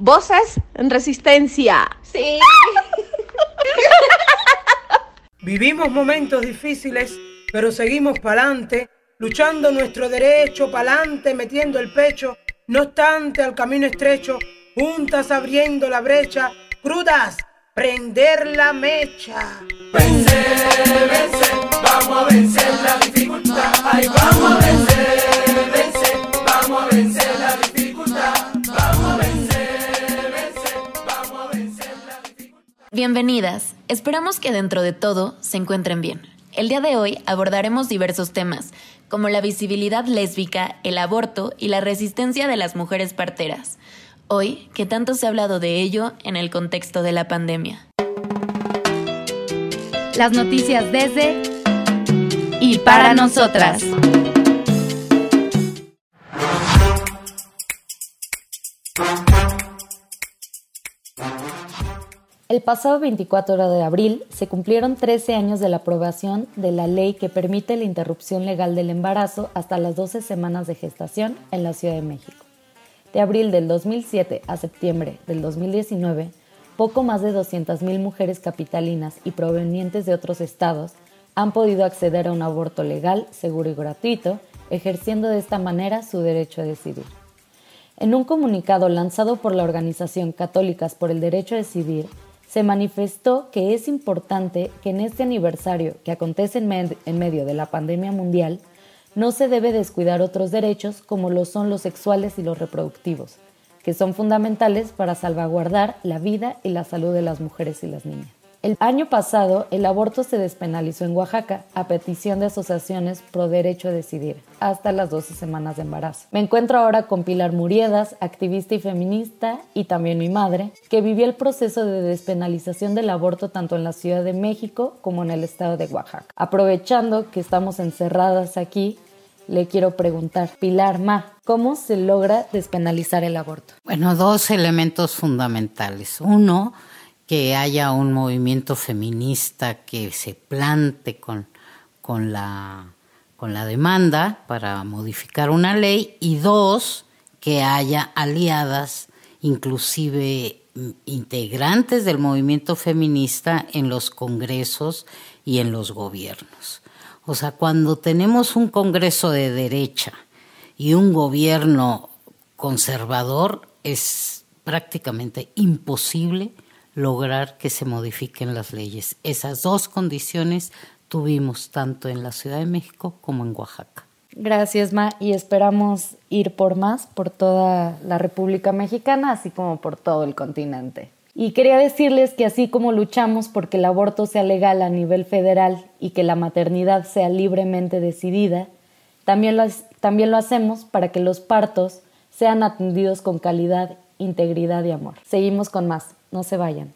Voces en resistencia. Sí. Vivimos momentos difíciles, pero seguimos pa'lante, luchando nuestro derecho, pa'lante, metiendo el pecho, no obstante al camino estrecho, juntas abriendo la brecha, crudas, prender la mecha. Vencer, vencer, vamos a vencer la dificultad. Ay, vamos a vencer, vencer, vamos a vencer la dificultad. Bienvenidas. Esperamos que dentro de todo se encuentren bien. El día de hoy abordaremos diversos temas, como la visibilidad lésbica, el aborto y la resistencia de las mujeres parteras. Hoy, que tanto se ha hablado de ello en el contexto de la pandemia. Las noticias desde y para nosotras. El pasado 24 de abril se cumplieron 13 años de la aprobación de la ley que permite la interrupción legal del embarazo hasta las 12 semanas de gestación en la Ciudad de México. De abril del 2007 a septiembre del 2019, poco más de 200.000 mujeres capitalinas y provenientes de otros estados han podido acceder a un aborto legal, seguro y gratuito, ejerciendo de esta manera su derecho a decidir. En un comunicado lanzado por la organización Católicas por el Derecho a Decidir, se manifestó que es importante que en este aniversario que acontece en, med en, medio de la pandemia mundial, no se debe descuidar otros derechos como lo son los sexuales y los reproductivos, que son fundamentales para salvaguardar la vida y la salud de las mujeres y las niñas. El año pasado, el aborto se despenalizó en Oaxaca a petición de asociaciones pro derecho a decidir, hasta las 12 semanas de embarazo. Me encuentro ahora con Pilar Muriedas, activista y feminista, y también mi madre, que vivió el proceso de despenalización del aborto tanto en la Ciudad de México como en el estado de Oaxaca. Aprovechando que estamos encerradas aquí, le quiero preguntar, Pilar Ma, ¿cómo se logra despenalizar el aborto? Bueno, dos elementos fundamentales. Uno, que haya un movimiento feminista que se plante con, con, la, con la demanda para modificar una ley y dos, que haya aliadas, inclusive integrantes del movimiento feminista en los congresos y en los gobiernos. O sea, cuando tenemos un congreso de derecha y un gobierno conservador, es prácticamente imposible lograr que se modifiquen las leyes. Esas dos condiciones tuvimos tanto en la Ciudad de México como en Oaxaca. Gracias, Ma, y esperamos ir por más por toda la República Mexicana, así como por todo el continente. Y quería decirles que así como luchamos porque el aborto sea legal a nivel federal y que la maternidad sea libremente decidida, también lo, también lo hacemos para que los partos sean atendidos con calidad, integridad y amor. Seguimos con más. No se vayan.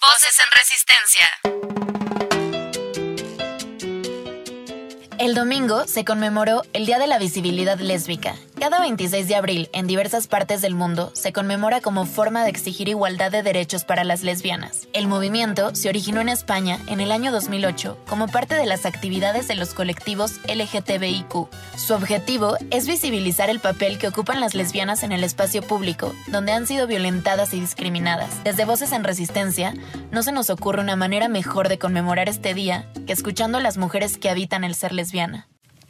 Voces en Resistencia. El domingo se conmemoró el Día de la Visibilidad Lésbica. Cada 26 de abril, en diversas partes del mundo, se conmemora como forma de exigir igualdad de derechos para las lesbianas. El movimiento se originó en España en el año 2008 como parte de las actividades de los colectivos LGTBIQ. Su objetivo es visibilizar el papel que ocupan las lesbianas en el espacio público, donde han sido violentadas y discriminadas. Desde Voces en Resistencia, no se nos ocurre una manera mejor de conmemorar este día que escuchando a las mujeres que habitan el ser lesbiana.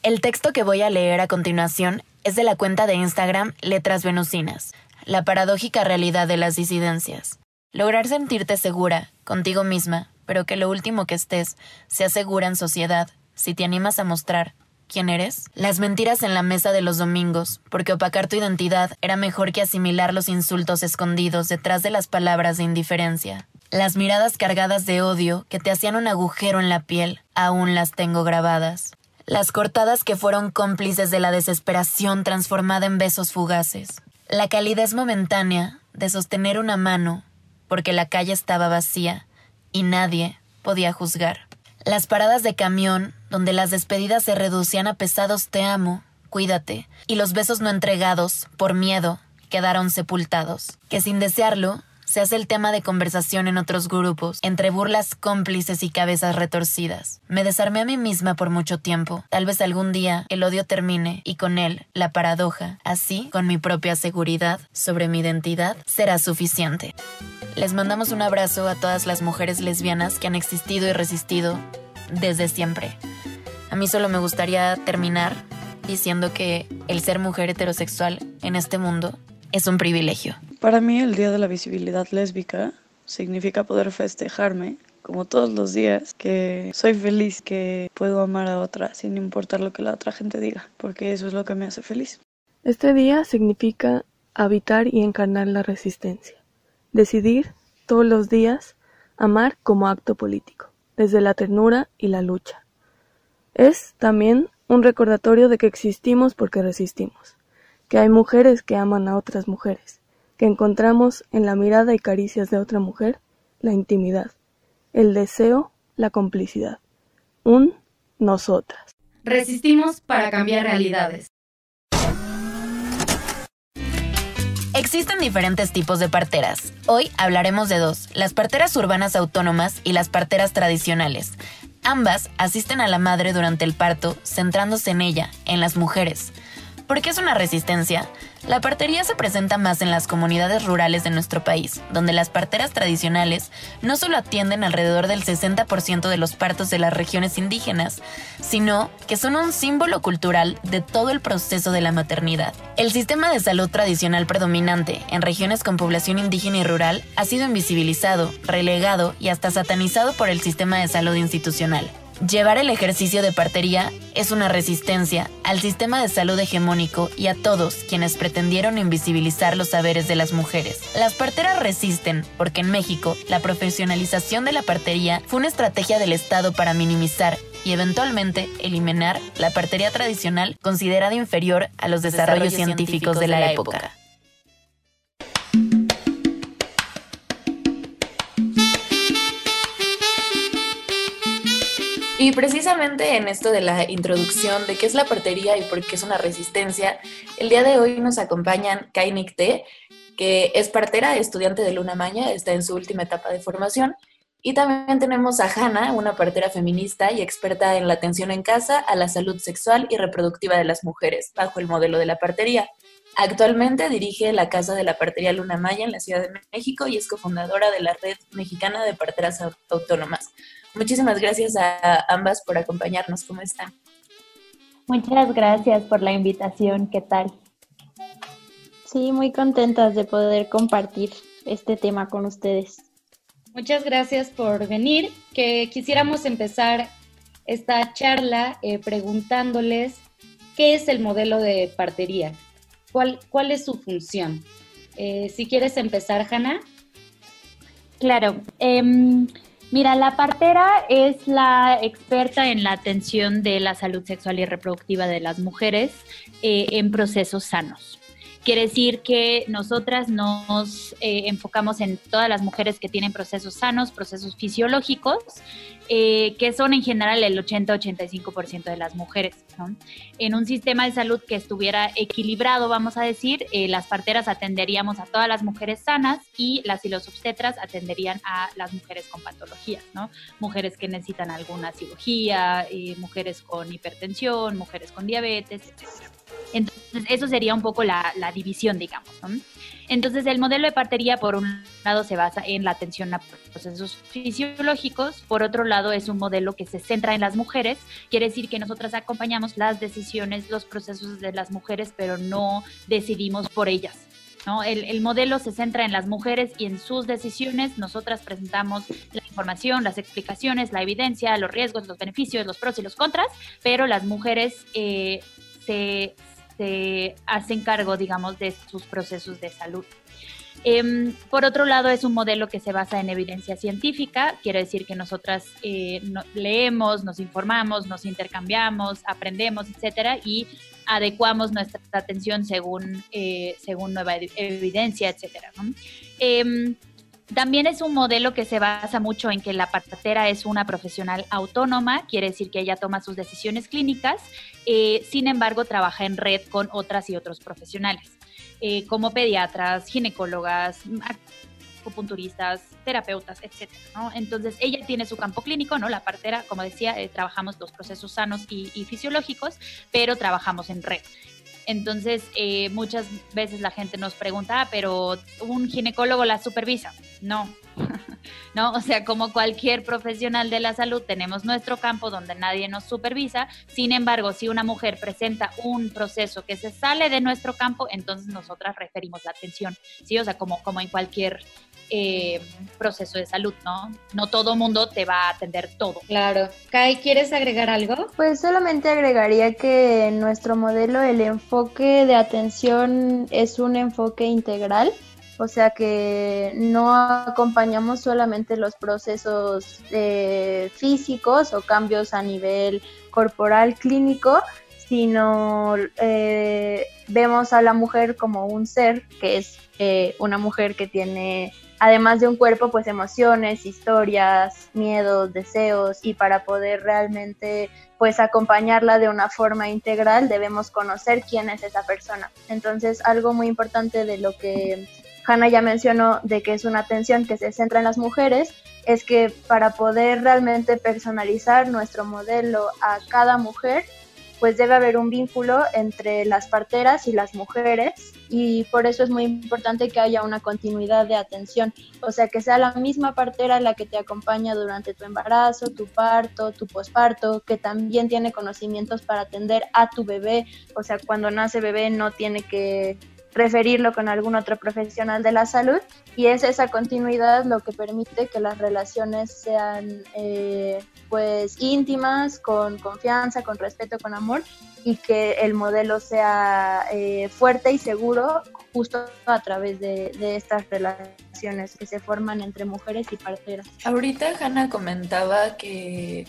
El texto que voy a leer a continuación es de la cuenta de Instagram Letras Venusinas, la paradójica realidad de las disidencias. Lograr sentirte segura, contigo misma, pero que lo último que estés sea segura en sociedad, si te animas a mostrar quién eres. Las mentiras en la mesa de los domingos, porque opacar tu identidad era mejor que asimilar los insultos escondidos detrás de las palabras de indiferencia. Las miradas cargadas de odio que te hacían un agujero en la piel, aún las tengo grabadas Las cortadas que fueron cómplices de la desesperación transformada en besos fugaces. La calidez momentánea de sostener una mano porque la calle estaba vacía y nadie podía juzgar. Las paradas de camión donde las despedidas se reducían a pesados te amo, cuídate, y los besos no entregados, por miedo, quedaron sepultados. Que sin desearlo, se hace el tema de conversación en otros grupos, entre burlas cómplices y cabezas retorcidas. Me desarmé a mí misma por mucho tiempo. Tal vez algún día el odio termine y con él la paradoja. Así, con mi propia seguridad sobre mi identidad, será suficiente. Les mandamos un abrazo a todas las mujeres lesbianas que han existido y resistido desde siempre. A mí solo me gustaría terminar diciendo que el ser mujer heterosexual en este mundo es un privilegio. Para mí el Día de la Visibilidad Lésbica significa poder festejarme, como todos los días, que soy feliz, que puedo amar a otra sin importar lo que la otra gente diga, porque eso es lo que me hace feliz. Este día significa habitar y encarnar la resistencia, decidir todos los días amar como acto político, desde la ternura y la lucha. Es también un recordatorio de que existimos porque resistimos que hay mujeres que aman a otras mujeres, que encontramos en la mirada y caricias de otra mujer la intimidad, el deseo, la complicidad, un nosotras. Resistimos para cambiar realidades. Existen diferentes tipos de parteras. Hoy hablaremos de dos, las parteras urbanas autónomas y las parteras tradicionales. Ambas asisten a la madre durante el parto, centrándose en ella, en las mujeres. ¿Por qué es una resistencia? La partería se presenta más en las comunidades rurales de nuestro país, donde las parteras tradicionales no solo atienden alrededor del 60% de los partos de las regiones indígenas, sino que son un símbolo cultural de todo el proceso de la maternidad. El sistema de salud tradicional predominante en regiones con población indígena y rural ha sido invisibilizado, relegado y hasta satanizado por el sistema de salud institucional. Llevar el ejercicio de partería es una resistencia al sistema de salud hegemónico y a todos quienes pretendieron invisibilizar los saberes de las mujeres. Las parteras resisten porque en México la profesionalización de la partería fue una estrategia del Estado para minimizar y eventualmente eliminar la partería tradicional considerada inferior a los desarrollos, científicos, de la, época. Y precisamente en esto de la introducción de qué es la partería y por qué es una resistencia, el día de hoy nos acompañan Kainik T, que es partera, estudiante de Luna Maña, está en su última etapa de formación. Y también tenemos a Hanna, una partera feminista y experta en la atención en casa a la salud sexual y reproductiva de las mujeres, bajo el modelo de la partería. Actualmente dirige la Casa de la Partería Luna Maya en la Ciudad de México y es cofundadora de la Red Mexicana de Parteras Autónomas. Muchísimas gracias a ambas por acompañarnos. ¿Cómo están? Muchas gracias por la invitación. ¿Qué tal? Sí, muy contentas de poder compartir este tema con ustedes. Muchas gracias por venir. Que quisiéramos empezar esta charla eh, preguntándoles qué es el modelo de partería, cuál, cuál es su función. Eh, si quieres empezar, Hanna. Claro. Em, Mira, la partera es la experta en la atención de la salud sexual y reproductiva de las mujeres eh, en procesos sanos. Quiere decir que nosotras nos eh, enfocamos en todas las mujeres que tienen procesos sanos, procesos fisiológicos, eh, que son en general el 80-85% de las mujeres. En un sistema de salud que estuviera equilibrado, vamos a decir, eh, las parteras atenderíamos a todas las mujeres sanas y las y los obstetras atenderían a las mujeres con patologías, ¿no? Mujeres que necesitan alguna cirugía, mujeres con hipertensión, mujeres con diabetes, etc. Entonces, eso sería un poco la, división, digamos. Entonces, el modelo de partería, por un lado, se basa en la atención a procesos fisiológicos, por otro lado, es un modelo que se centra en las mujeres, quiere decir que nosotras acompañamos las decisiones, los procesos de las mujeres, pero no decidimos por ellas. ¿no? El, el, modelo se centra en las mujeres y en sus decisiones. Nosotras presentamos la información, las explicaciones, la evidencia, los riesgos, los beneficios, los pros y los contras, pero las mujeres eh, se, se hacen cargo, digamos, de sus procesos de salud. Em, por otro lado, es un modelo que se basa en evidencia científica, quiere decir que nosotras eh, leemos, nos informamos, nos intercambiamos, aprendemos, etcétera, y adecuamos nuestra atención según, eh, según nueva evidencia, etcétera. Em, también es un modelo que se basa mucho en que la partera es una profesional autónoma, quiere decir que ella toma sus decisiones clínicas, eh, sin embargo trabaja en red con otras y otros profesionales, eh, como pediatras, ginecólogas, acupunturistas, terapeutas, etcétera, ¿no? Entonces, ella tiene su campo clínico, ¿no? La partera, como decía, eh, trabajamos los procesos sanos y, y, fisiológicos, pero trabajamos en red. Entonces, eh, muchas veces la gente nos pregunta, ah, pero un ginecólogo la supervisa. No, ¿no? O sea, como cualquier profesional de la salud, tenemos nuestro campo donde nadie nos supervisa. Sin embargo, si una mujer presenta un proceso que se sale de nuestro campo, entonces nosotras referimos la atención, ¿sí? O sea, como, como en cualquier eh, proceso de salud, ¿no? No todo mundo te va a atender todo. Claro. Kai, ¿quieres agregar algo? Pues solamente agregaría que en nuestro modelo el enfoque de atención es un enfoque integral. O sea que no acompañamos solamente los procesos eh, físicos o cambios a nivel corporal clínico, sino eh, vemos a la mujer como un ser, que es una mujer que tiene además de un cuerpo, pues emociones, historias, miedos, deseos y para poder realmente pues acompañarla de una forma integral debemos conocer quién es esa persona. Entonces, algo muy importante de lo que Hannah ya mencionó de que es una atención que se centra en las mujeres, es que para poder realmente personalizar nuestro modelo a cada mujer, pues debe haber un vínculo entre las parteras y las mujeres y por eso es muy importante que haya una continuidad de atención, o sea, que sea la misma partera la que te acompaña durante tu embarazo, tu parto, tu posparto, que también tiene conocimientos para atender a tu bebé, o sea, cuando nace bebé no tiene que referirlo con algún otro profesional de la salud y es esa continuidad lo que permite que las relaciones sean eh, pues íntimas, con confianza, con respeto, con amor y que el modelo sea eh, fuerte y seguro justo a través de, estas relaciones que se forman entre mujeres y parteras. Ahorita Hanna comentaba que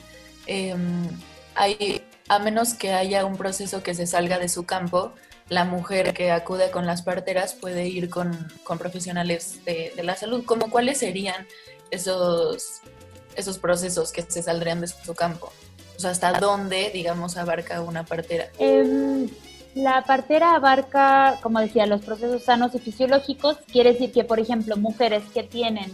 em, hay, a menos que haya un proceso que se salga de su campo, la mujer que acude con las parteras puede ir con, profesionales de, la salud. ¿Cómo cuáles serían esos, esos procesos que se saldrían de su campo? O sea, ¿hasta dónde, digamos, abarca una partera? Em, la partera abarca, como decía, los procesos sanos y fisiológicos. Quiere decir que, por ejemplo, mujeres que tienen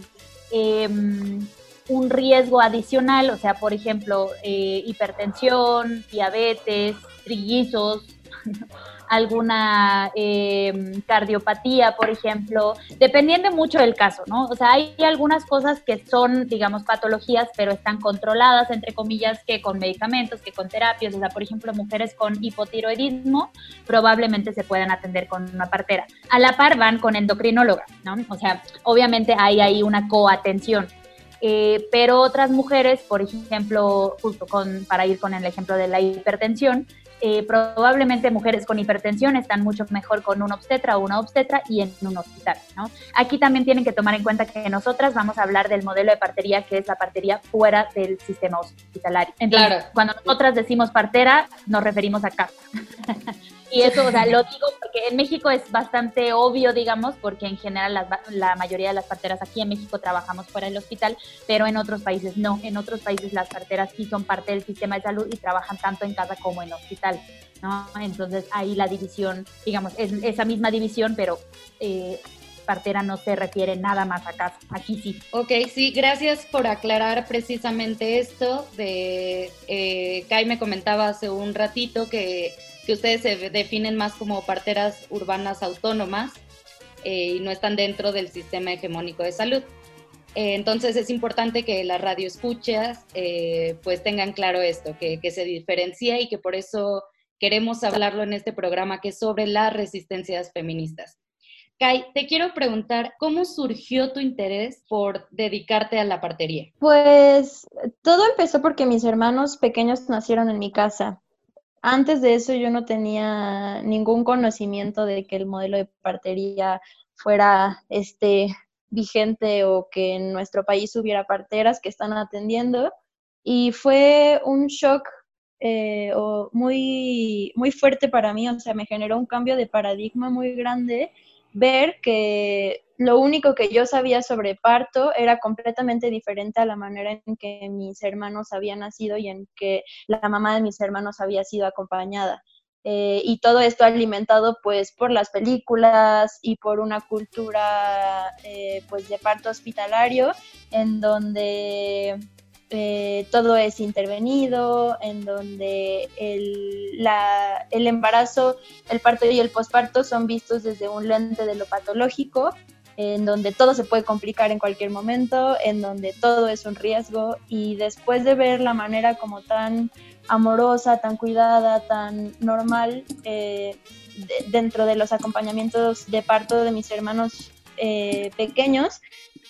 em, un riesgo adicional, o sea, por ejemplo, eh, hipertensión, diabetes, trillizos, alguna eh, cardiopatía, por ejemplo, dependiendo mucho del caso, ¿no? O sea, hay algunas cosas que son, digamos, patologías, pero están controladas, entre comillas, que con medicamentos, que con terapias, o sea, por ejemplo, mujeres con hipotiroidismo probablemente se puedan atender con una partera. A la par van con endocrinóloga, ¿no? O sea, obviamente hay ahí una coatención. Eh, pero otras mujeres, por ejemplo, justo con, para ir con el ejemplo de la hipertensión, eh, probablemente mujeres con hipertensión están mucho mejor con un obstetra o una obstetra y en un hospital, ¿no? Aquí también tienen que tomar en cuenta que nosotras vamos a hablar del modelo de partería que es la partería fuera del sistema hospitalario. Entonces, cuando nosotras decimos partera, nos referimos a casa. Y eso, o sea, lo digo porque en México es bastante obvio, digamos, porque en general la, la, mayoría de las parteras aquí en México trabajamos fuera del hospital, pero en otros países no. En otros países las parteras sí son parte del sistema de salud y trabajan tanto en casa como en hospital, ¿no? Entonces ahí la división, digamos, es esa misma división, pero eh, partera no se refiere nada más a casa. Aquí sí. Ok, sí, gracias por aclarar precisamente esto. De eh, Kai me comentaba hace un ratito que que ustedes se definen más como parteras urbanas autónomas eh, y no están dentro del sistema hegemónico de salud. Eh, entonces es importante que las radioescuchas eh, pues tengan claro esto, que, que, se diferencia y que por eso queremos hablarlo en este programa que es sobre las resistencias feministas. Kai, te quiero preguntar, ¿cómo surgió tu interés por dedicarte a la partería? Pues todo empezó porque mis hermanos pequeños nacieron en mi casa. Antes de eso yo no tenía ningún conocimiento de que el modelo de partería fuera este vigente o que en nuestro país hubiera parteras que están atendiendo. Y fue un shock eh, muy, muy fuerte para mí, o sea, me generó un cambio de paradigma muy grande ver que lo único que yo sabía sobre parto era completamente diferente a la manera en que mis hermanos habían nacido y en que la mamá de mis hermanos había sido acompañada. Eh, y todo esto alimentado pues por las películas y por una cultura eh, pues de parto hospitalario en donde eh, todo es intervenido, en donde el, la, el embarazo, el parto y el posparto son vistos desde un lente de lo patológico, en donde todo se puede complicar en cualquier momento, en donde todo es un riesgo y después de ver la manera como tan amorosa, tan cuidada, tan normal eh, dentro de los acompañamientos de parto de mis hermanos eh, pequeños,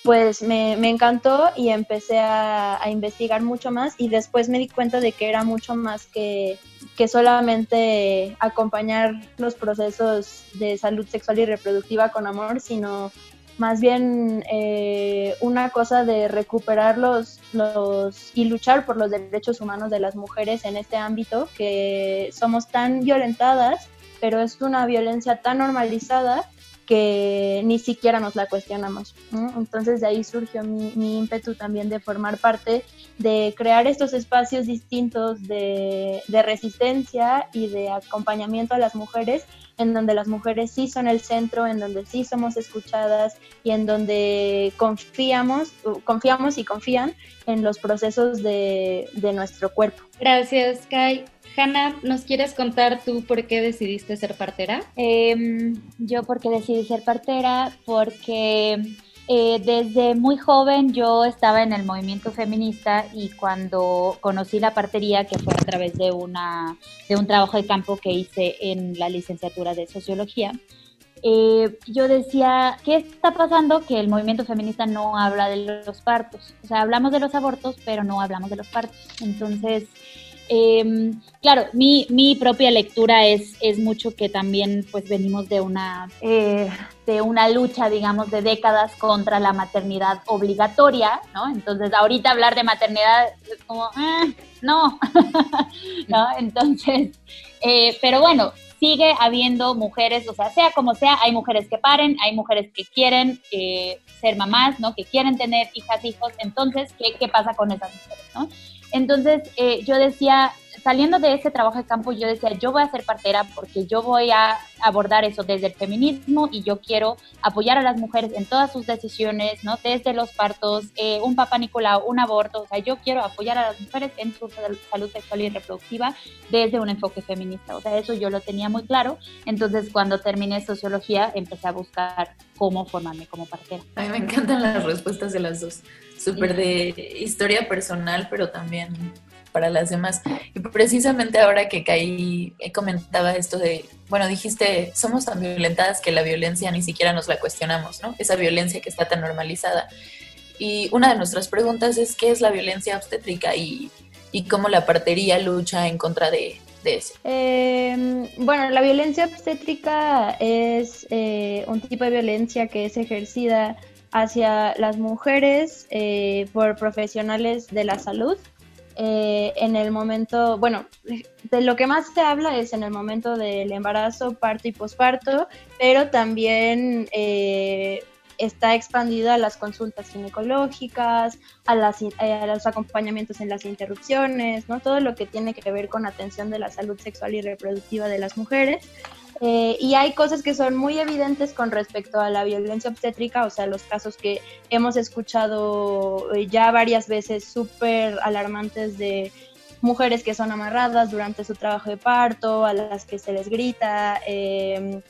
pues me, encantó y empecé a, investigar mucho más y después me di cuenta de que era mucho más que, que solamente acompañar los procesos de salud sexual y reproductiva con amor, sino más bien eh, una cosa de recuperar los, los y luchar por los derechos humanos de las mujeres en este ámbito, que somos tan violentadas, pero es una violencia tan normalizada que ni siquiera nos la cuestionamos. Entonces de ahí surgió mi, mi, ímpetu también de formar parte, de crear estos espacios distintos de, de resistencia y de acompañamiento a las mujeres en donde las mujeres sí son el centro, en donde sí somos escuchadas y en donde confiamos, confiamos y confían en los procesos de, de nuestro cuerpo. Gracias, Kai. Hanna, ¿nos quieres contar tú por qué decidiste ser partera? Eh, yo porque decidí ser partera porque eh, desde muy joven yo estaba en el movimiento feminista y cuando conocí la partería, que fue a través de, una, de un trabajo de campo que hice en la licenciatura de sociología, eh, yo decía, ¿qué está pasando? Que el movimiento feminista no habla de los partos. O sea, hablamos de los abortos, pero no hablamos de los partos. Entonces, eh, claro, mi, mi, propia lectura es, es mucho que también pues venimos de una, eh, de una lucha, digamos, de décadas contra la maternidad obligatoria, ¿no? Entonces, ahorita hablar de maternidad es como, eh, no, ¿no? Entonces, eh, pero bueno, sigue habiendo mujeres, o sea, sea como sea, hay mujeres que paren, hay mujeres que quieren eh, ser mamás, ¿no? Que quieren tener hijas, hijos, entonces, ¿qué, qué pasa con esas mujeres, ¿no? Entonces eh, yo decía, saliendo de ese trabajo de campo, yo decía, yo voy a ser partera porque yo voy a abordar eso desde el feminismo y yo quiero apoyar a las mujeres en todas sus decisiones, ¿no? Desde los partos, eh, un papá Nicolau, un aborto, o sea, yo quiero apoyar a las mujeres en su salud sexual y reproductiva desde un enfoque feminista, o sea, eso yo lo tenía muy claro. Entonces, cuando terminé sociología, empecé a buscar cómo formarme como partera. A mí me encantan las respuestas de las dos, súper de historia personal, pero también para las demás. Y precisamente ahora que caí, comentaba esto de, bueno, dijiste, somos tan violentadas que la violencia ni siquiera nos la cuestionamos, ¿no? Esa violencia que está tan normalizada. Y una de nuestras preguntas es, ¿qué es la violencia obstétrica y, y cómo la partería lucha en contra de, de eso? Eh, bueno, la violencia obstétrica es eh, un tipo de violencia que es ejercida hacia las mujeres eh, por profesionales de la salud eh, en el momento, bueno, de lo que más se habla es en el momento del embarazo, parto y posparto, pero también eh, está expandida a las consultas ginecológicas, a, las, los acompañamientos en las interrupciones, ¿no? todo lo que tiene que ver con atención de la salud sexual y reproductiva de las mujeres. Eh, y hay cosas que son muy evidentes con respecto a la violencia obstétrica, o sea, los casos que hemos escuchado eh, ya varias veces súper alarmantes de mujeres que son amarradas durante su trabajo de parto, a las que se les grita, em,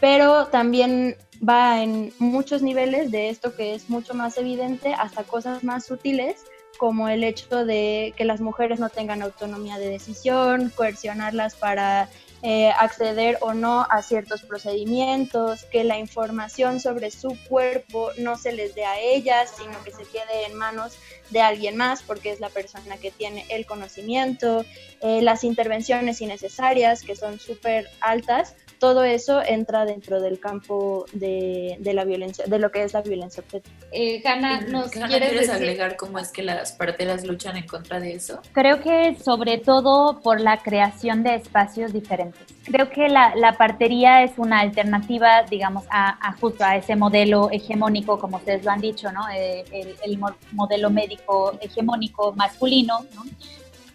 pero también va en muchos niveles de esto que es mucho más evidente hasta cosas más sutiles como el hecho de que las mujeres no tengan autonomía de decisión, coercionarlas para eh, acceder o no a ciertos procedimientos, que la información sobre su cuerpo no se les dé a ellas, sino que se quede en manos de alguien más, porque es la persona que tiene el conocimiento, eh, las intervenciones innecesarias, que son súper altas, todo eso entra dentro del campo de, de la violencia, de lo que es la violencia obstétrica. Eh, Hanna, ¿nos Hanna, quieres, ¿quieres decir? agregar cómo es que las parteras luchan en contra de eso? Creo que sobre todo por la creación de espacios diferentes. Creo que la, la partería es una alternativa, digamos, a, a justo a ese modelo hegemónico, como ustedes lo han dicho, ¿no? Eh, el, el mo- modelo médico hegemónico masculino, ¿no?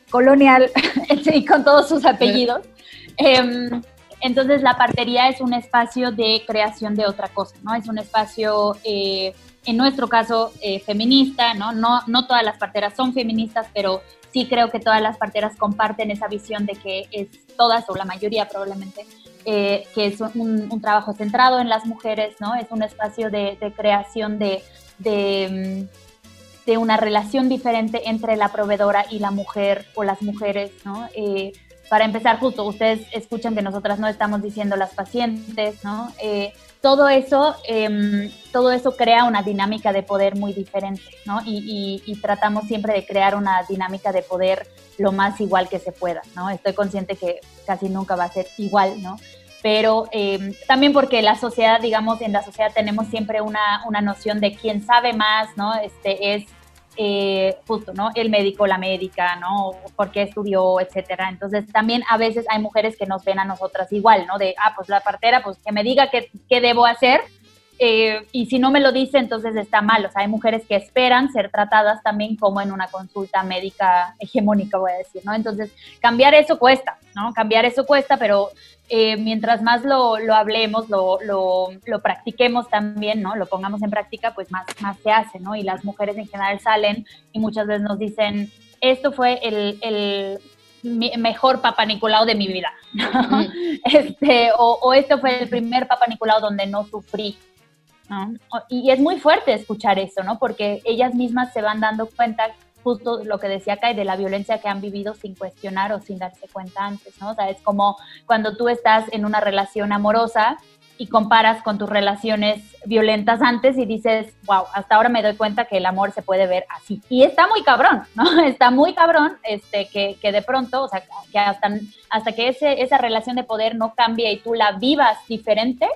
colonial y con todos sus apellidos. Em, entonces la partería es un espacio de creación de otra cosa, ¿no? Es un espacio, eh, en nuestro caso, eh, feminista, ¿no? ¿no? No todas las parteras son feministas, pero sí creo que todas las parteras comparten esa visión de que es todas, o la mayoría probablemente, eh, que es un, trabajo centrado en las mujeres, ¿no? Es un espacio de, creación de, mm, de una relación diferente entre la proveedora y la mujer o las mujeres, ¿no? Para empezar, justo, ustedes escuchan que nosotras no estamos diciendo las pacientes, ¿no? Eh, todo eso, em, todo eso crea una dinámica de poder muy diferente, ¿no? Y, tratamos siempre de crear una dinámica de poder lo más igual que se pueda, ¿no? Estoy consciente que casi nunca va a ser igual, ¿no? Pero em, también porque la sociedad, digamos, en la sociedad tenemos siempre una, una noción de quién sabe más, ¿no? Este es eh, justo, ¿no? El médico, la médica, ¿no? ¿Por qué estudió, etcétera? Entonces, también a veces hay mujeres que nos ven a nosotras igual, ¿no? De, ah, pues la partera, pues que me diga qué, qué debo hacer. Eh, y si no me lo dice, entonces está mal. O sea, hay mujeres que esperan ser tratadas también como en una consulta médica hegemónica, voy a decir, ¿no? Entonces, cambiar eso cuesta, ¿no? Cambiar eso cuesta, pero eh, mientras más lo, lo hablemos, lo, lo, lo practiquemos también, ¿no? Lo pongamos en práctica, pues más, más se hace, ¿no? Y las mujeres en general salen y muchas veces nos dicen, esto fue el, el mi- mejor Papa Nicolau de mi vida, ¿no? este, o, o esto fue el primer Papa Nicolau donde no sufrí, Y es muy fuerte escuchar eso, ¿no? Porque ellas mismas se van dando cuenta justo lo que decía Kai, de la violencia que han vivido sin cuestionar o sin darse cuenta antes, ¿no? O sea, es como cuando tú estás en una relación amorosa y comparas con tus relaciones violentas antes y dices, wow, hasta ahora me doy cuenta que el amor se puede ver así. Y está muy cabrón, ¿no? Está muy cabrón este, que, que de pronto, o sea, que hasta, hasta que ese, esa relación de poder no cambie y tú la vivas diferente,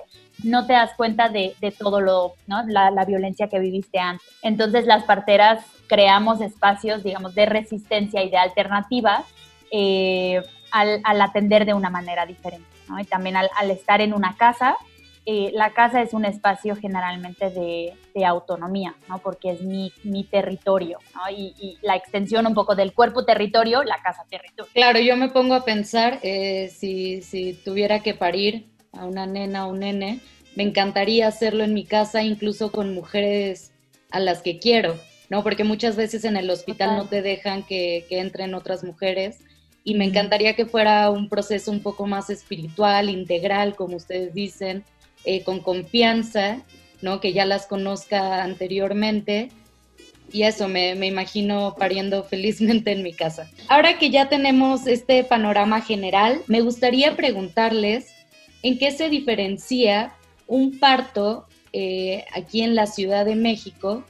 no te das cuenta de, de todo lo, ¿no? La, la violencia que viviste antes. Entonces las parteras creamos espacios, digamos, de resistencia y de alternativa eh, al, al atender de una manera diferente, ¿no? Y también al, estar en una casa, eh, la casa es un espacio generalmente de, de autonomía, ¿no? Porque es mi, mi territorio, ¿no? Y, y la extensión un poco del cuerpo territorio, la casa territorio. Claro, yo me pongo a pensar, eh, si, si tuviera que parir a una nena o un nene, me encantaría hacerlo en mi casa, incluso con mujeres a las que quiero, ¿no? Porque muchas veces en el hospital no te dejan que, que entren otras mujeres y me encantaría que fuera un proceso un poco más espiritual, integral, como ustedes dicen, eh, con confianza, ¿no? Que ya las conozca anteriormente y eso, me, me imagino pariendo felizmente en mi casa. Ahora que ya tenemos este panorama general, me gustaría preguntarles en qué se diferencia un parto eh, aquí en la Ciudad de México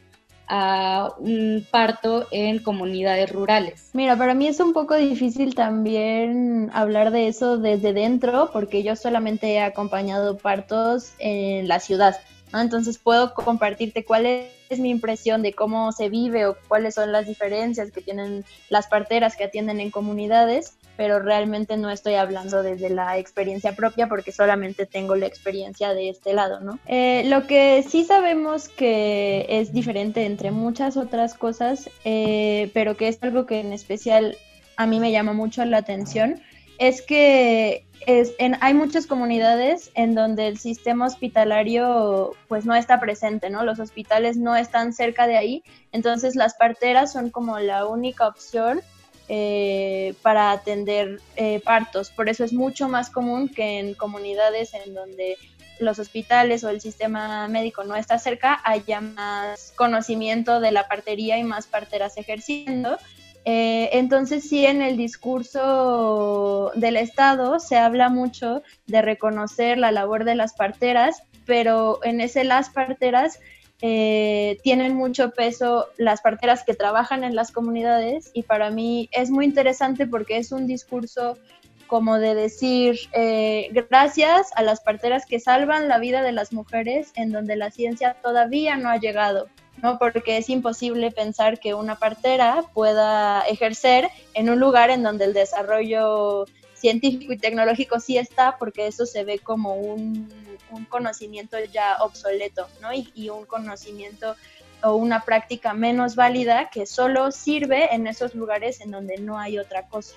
a un parto en comunidades rurales. Mira, para mí es un poco difícil también hablar de eso desde dentro, porque yo solamente he acompañado partos en la ciudad. Entonces puedo compartirte cuál es mi impresión de cómo se vive o cuáles son las diferencias que tienen las parteras que atienden en comunidades, pero realmente no estoy hablando desde la experiencia propia porque solamente tengo la experiencia de este lado, ¿no? Eh, lo que sí sabemos que es diferente entre muchas otras cosas, eh, pero que es algo que en especial a mí me llama mucho la atención, es que es, en, hay muchas comunidades en donde el sistema hospitalario pues no está presente, ¿no? Los hospitales no están cerca de ahí, entonces las parteras son como la única opción eh, para atender eh, partos. Por eso es mucho más común que en comunidades en donde los hospitales o el sistema médico no está cerca, haya más conocimiento de la partería y más parteras ejerciendo. Eh, entonces sí, en el discurso del Estado se habla mucho de reconocer la labor de las parteras, pero en ese las parteras eh, tienen mucho peso las parteras que trabajan en las comunidades y para mí es muy interesante porque es un discurso como de decir eh, gracias a las parteras que salvan la vida de las mujeres en donde la ciencia todavía no ha llegado, ¿no? Porque es imposible pensar que una partera pueda ejercer en un lugar en donde el desarrollo científico y tecnológico sí está, porque eso se ve como un, un conocimiento ya obsoleto, ¿no? Y, un conocimiento o una práctica menos válida que solo sirve en esos lugares en donde no hay otra cosa.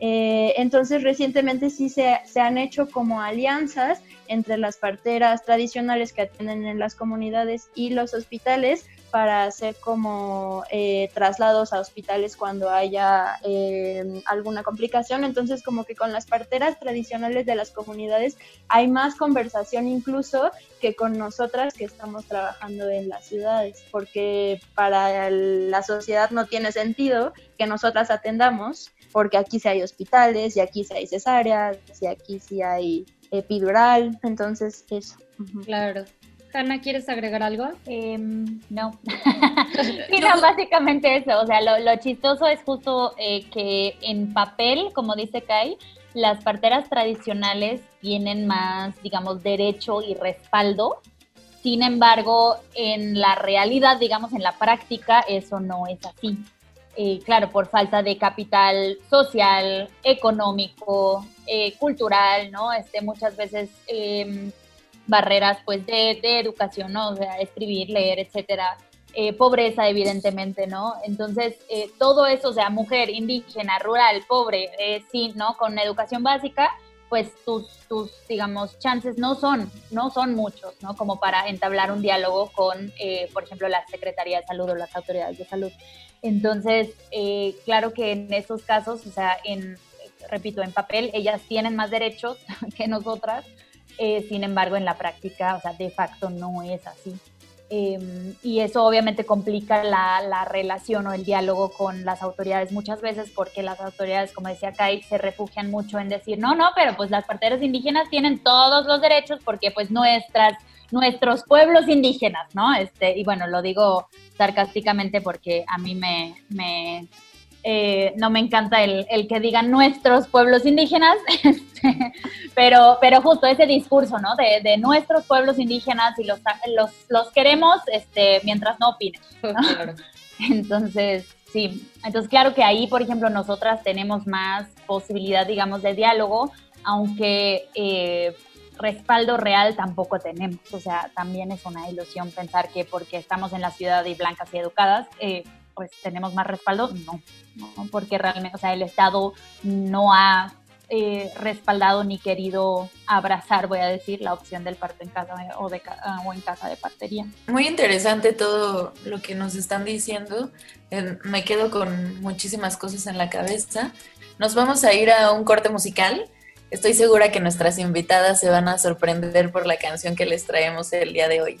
Eh, entonces, recientemente sí se, se, han hecho como alianzas entre las parteras tradicionales que atienden en las comunidades y los hospitales para hacer como eh, traslados a hospitales cuando haya eh, alguna complicación. Entonces, como que con las parteras tradicionales de las comunidades hay más conversación incluso que con nosotras que estamos trabajando en las ciudades, porque para la sociedad no tiene sentido que nosotras atendamos, porque aquí sí hay hospitales, y aquí sí hay cesáreas, y aquí sí hay epidural, entonces eso. Claro. Hanna, ¿quieres agregar algo? Eh, no. Mira, básicamente eso. O sea, lo, lo chistoso es justo eh, que en papel, como dice Kai, las parteras tradicionales tienen más, digamos, derecho y respaldo. Sin embargo, en la realidad, digamos, en la práctica, eso no es así. Eh, claro, por falta de capital social, económico, eh, cultural, ¿no? Este, muchas veces eh, barreras pues de, de, educación, ¿no? O sea, escribir, leer, etcétera. Eh, pobreza, evidentemente, ¿no? Entonces, eh, todo eso, o sea, mujer, indígena, rural, pobre, eh, sí, ¿no? Con educación básica, pues tus, tus, digamos, chances no son, no son muchos, ¿no? Como para entablar un diálogo con, por ejemplo, la Secretaría de Salud o las autoridades de salud. Entonces, claro que en esos casos, o sea, en, repito, en papel, ellas tienen más derechos que nosotras, eh, sin embargo, en la práctica, o sea, de facto no es así. Eh, y eso obviamente complica la, la, relación o el diálogo con las autoridades muchas veces porque las autoridades, como decía Kai, se refugian mucho en decir, no, no, pero pues las parteras indígenas tienen todos los derechos porque pues nuestras, nuestros pueblos indígenas, ¿no? Este, y bueno, lo digo sarcásticamente porque a mí me, me eh, no me encanta el, el, que digan nuestros pueblos indígenas, este, pero, pero justo ese discurso, ¿no? De, de nuestros pueblos indígenas y los, los, los queremos este, mientras no opinen. ¿no? Claro. Entonces, sí, entonces claro que ahí, por ejemplo, nosotras tenemos más posibilidad, digamos, de diálogo, aunque eh, respaldo real tampoco tenemos. O sea, también es una ilusión pensar que porque estamos en la ciudad y blancas y educadas, eh, pues tenemos más respaldo, no, no, porque realmente, o sea, el Estado no ha eh, respaldado ni querido abrazar, voy a decir, la opción del parto en casa o, de, o en casa de partería. Muy interesante todo lo que nos están diciendo. Eh, me quedo con muchísimas cosas en la cabeza. Nos vamos a ir a un corte musical. Estoy segura que nuestras invitadas se van a sorprender por la canción que les traemos el día de hoy.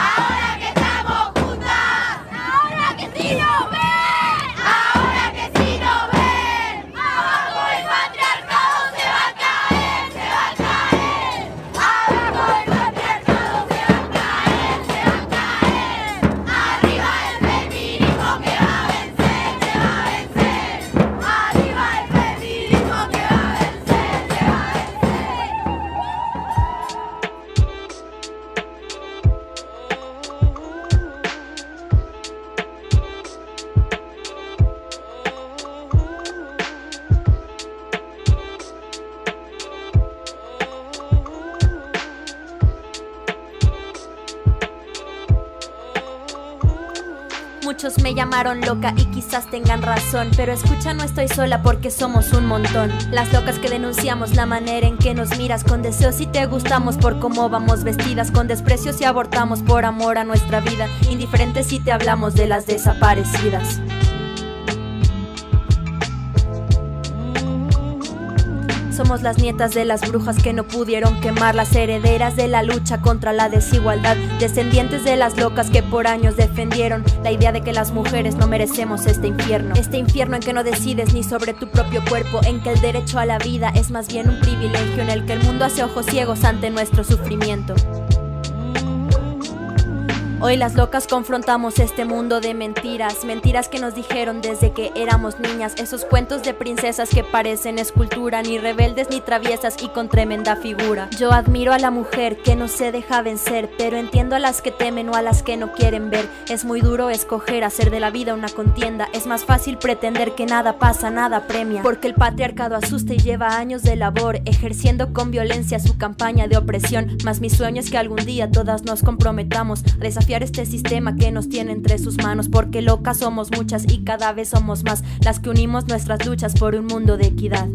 Ahora que estamos juntas, ahora que sí nos Muchos me llamaron loca y quizás tengan razón, pero escucha, no estoy sola porque somos un montón. Las locas que denunciamos la manera en que nos miras con deseos y te gustamos por cómo vamos vestidas, con desprecios y abortamos por amor a nuestra vida, indiferentes si te hablamos de las desaparecidas. Somos las nietas de las brujas que no pudieron quemar, las herederas de la lucha contra la desigualdad, descendientes de las locas que por años defendieron la idea de que las mujeres no merecemos este infierno. Este infierno en que no decides ni sobre tu propio cuerpo, en que el derecho a la vida es más bien un privilegio, en el que el mundo hace ojos ciegos ante nuestro sufrimiento. Hoy las locas confrontamos este mundo de mentiras, mentiras que nos dijeron desde que éramos niñas, esos cuentos de princesas que parecen escultura, ni rebeldes ni traviesas y con tremenda figura. Yo admiro a la mujer que no se deja vencer, pero entiendo a las que temen o a las que no quieren ver. Es muy duro escoger hacer de la vida una contienda, es más fácil pretender que nada pasa, nada premia, porque el patriarcado asusta y lleva años de labor, ejerciendo con violencia su campaña de opresión, más mi sueño es que algún día todas nos comprometamos a desafiar este sistema que nos tiene entre sus manos, porque locas somos muchas y cada vez somos más las que unimos nuestras luchas por un mundo de equidad.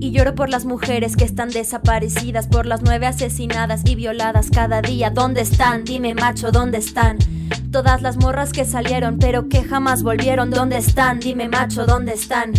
Y lloro por las mujeres que están desaparecidas, por las nueve asesinadas y violadas cada día. ¿Dónde están? Dime macho, ¿dónde están? Todas las morras que salieron pero que jamás volvieron. ¿Dónde están? Dime macho, ¿dónde están?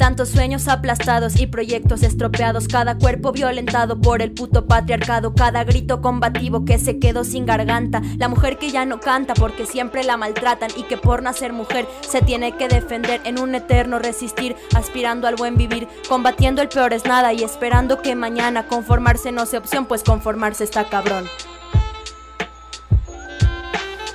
Tantos sueños aplastados y proyectos estropeados, cada cuerpo violentado por el puto patriarcado, cada grito combativo que se quedó sin garganta, la mujer que ya no canta porque siempre la maltratan y que por nacer mujer se tiene que defender en un eterno resistir, aspirando al buen vivir, combatiendo el peor es nada y esperando que mañana conformarse no sea opción, pues conformarse está cabrón.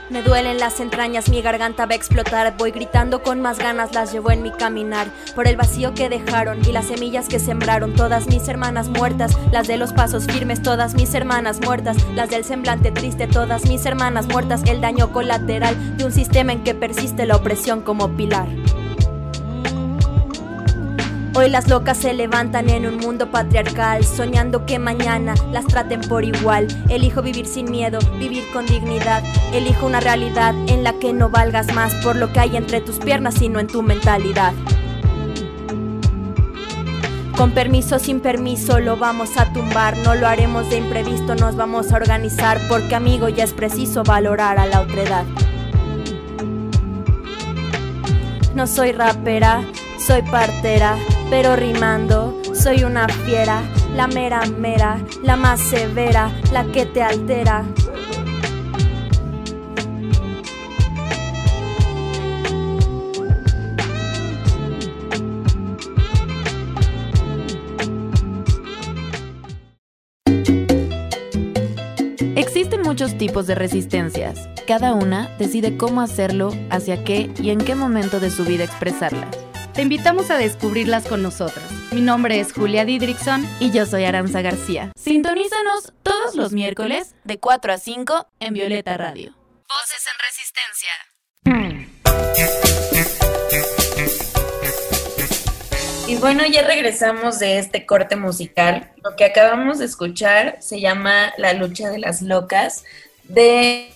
Me duelen las entrañas, mi garganta va a explotar. Voy gritando con más ganas, las llevo en mi caminar. Por el vacío que dejaron y las semillas que sembraron. Todas mis hermanas muertas, las de los pasos firmes, todas mis hermanas muertas. Las del semblante triste, todas mis hermanas muertas. El daño colateral de un sistema en que persiste la opresión como pilar. Hoy las locas se levantan en un mundo patriarcal, soñando que mañana las traten por igual. Elijo vivir sin miedo, vivir con dignidad. Elijo una realidad en la que no valgas más por lo que hay entre tus piernas, sino en tu mentalidad. Con permiso, sin permiso, lo vamos a tumbar. No lo haremos de imprevisto, nos vamos a organizar. Porque, amigo, ya es preciso valorar a la otredad. No soy rapera, soy partera, pero rimando. Soy una fiera, la mera mera, la más severa, la que te altera. Existen muchos tipos de resistencias. Cada una decide cómo hacerlo, hacia qué y en qué momento de su vida expresarlas. Te invitamos a descubrirlas con nosotros. Mi nombre es Julia Didrickson y yo soy Aranza García. Sintonízanos todos los miércoles de 4 a 5 en Violeta Radio. Voces en Resistencia. Y bueno, ya regresamos de este corte musical. Lo que acabamos de escuchar se llama La lucha de las locas de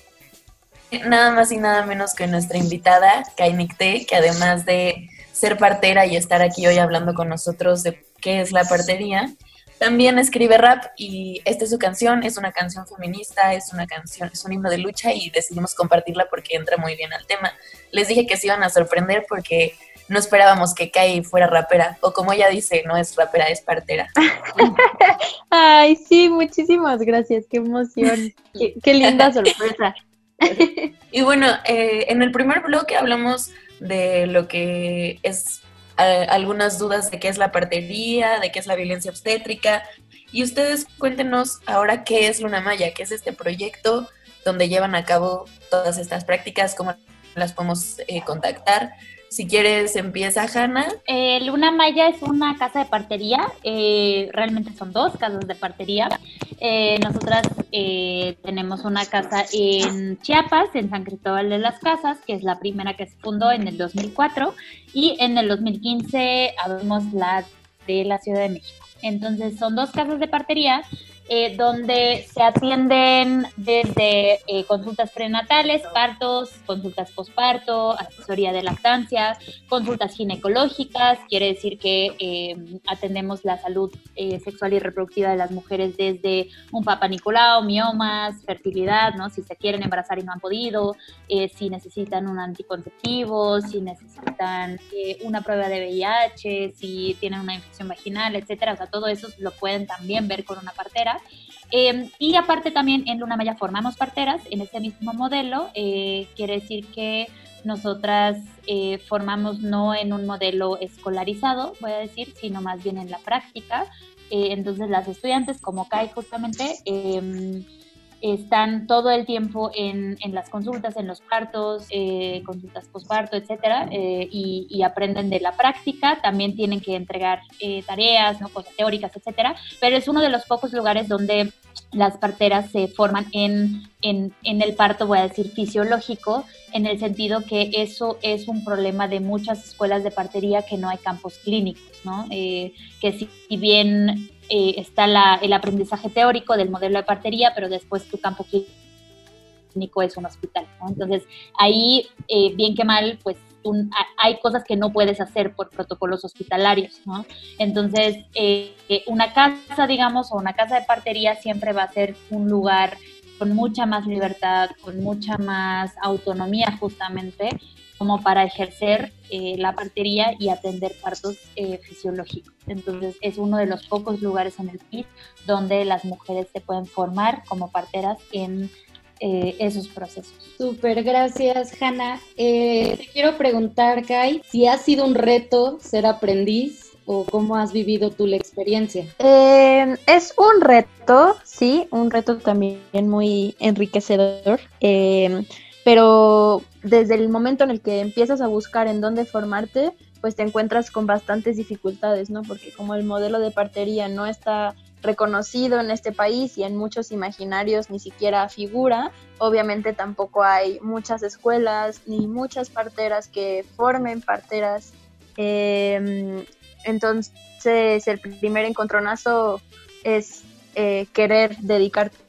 nada más y nada menos que nuestra invitada, Kainikte, que además de ser partera y estar aquí hoy hablando con nosotros de qué es la partería, también escribe rap y esta es su canción, es una canción feminista, es una canción, es un himno de lucha y decidimos compartirla porque entra muy bien al tema. Les dije que se iban a sorprender porque no esperábamos que Kai fuera rapera, o como ella dice, no es rapera, es partera. Ay, sí, muchísimas gracias, qué emoción, qué, qué linda sorpresa. y bueno, eh, en el primer bloque hablamos de lo que es eh, algunas dudas de qué es la partería, de qué es la violencia obstétrica, y ustedes cuéntenos ahora qué es Luna Maya, qué es este proyecto donde llevan a cabo todas estas prácticas, cómo las podemos eh, contactar. Si quieres, empieza Hanna. Eh, Luna Maya es una casa de partería, eh, realmente son dos casas de partería. Eh, nosotras tenemos una casa en Chiapas, en San Cristóbal de las Casas, que es la primera que se fundó en el 2004, y en el 2015 abrimos la de la Ciudad de México. Entonces son dos casas de partería eh, donde se atienden desde eh, consultas prenatales, partos, consultas posparto, asesoría de lactancia, consultas ginecológicas, quiere decir que eh, atendemos la salud sexual y reproductiva de las mujeres desde un papa Nicolau, miomas, fertilidad, ¿no? si se quieren embarazar y no han podido, si necesitan un anticonceptivo, si necesitan una prueba de VIH, si tienen una infección vaginal, etcétera, o sea, todo eso lo pueden también ver con una partera. Em, y aparte también en Luna Maya formamos parteras en ese mismo modelo. Eh, quiere decir que nosotras eh, formamos no en un modelo escolarizado, voy a decir, sino más bien en la práctica. Eh, entonces las estudiantes, como Kai justamente, em, están todo el tiempo en, en las consultas, en los partos, eh, consultas posparto, etcétera, eh, y, y, aprenden de la práctica. También tienen que entregar eh, tareas, ¿no? cosas teóricas, etcétera. Pero es uno de los pocos lugares donde las parteras se forman en, en, en, el parto, voy a decir, fisiológico, en el sentido que eso es un problema de muchas escuelas de partería que no hay campos clínicos, ¿no? que si, bien eh, está el aprendizaje teórico del modelo de partería, pero después tu campo clínico es un hospital. Entonces, ahí, eh, bien que mal, pues hay cosas que no puedes hacer por protocolos hospitalarios. Entonces, eh, una casa, digamos, o una casa de partería siempre va a ser un lugar con mucha más libertad, con mucha más autonomía justamente, como para ejercer eh, la partería y atender partos eh, fisiológicos. Entonces es uno de los pocos lugares en el país donde las mujeres se pueden formar como parteras en eh, esos procesos. Súper, gracias Hanna. te quiero preguntar, Kai, si ha sido un reto ser aprendiz o cómo has vivido tú la experiencia. es un reto, sí, un reto también muy enriquecedor pero desde el momento en el que empiezas a buscar en dónde formarte, pues te encuentras con bastantes dificultades, ¿no? Porque como el modelo de partería no está reconocido en este país y en muchos imaginarios ni siquiera figura, obviamente tampoco hay muchas escuelas ni muchas parteras que formen parteras. Em, entonces el primer encontronazo es eh, querer dedicarte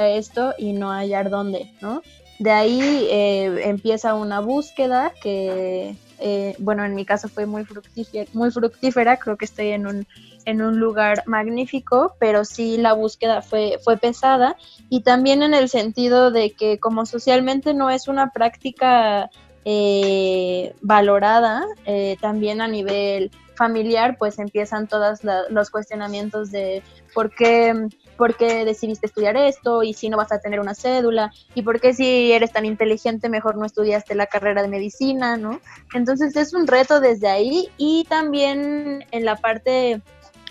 esto y no hallar dónde, ¿no? De ahí eh, empieza una búsqueda que, eh, bueno, en mi caso fue muy fructífera, muy fructífera, creo que estoy en un, en un lugar magnífico, pero sí la búsqueda fue, fue pesada y también en el sentido de que como socialmente no es una práctica eh, valorada, también a nivel familiar, pues empiezan todos los cuestionamientos de por qué por qué decidiste estudiar esto y si no vas a tener una cédula y por qué si eres tan inteligente mejor no estudiaste la carrera de medicina, ¿no? Entonces es un reto desde ahí y también en la parte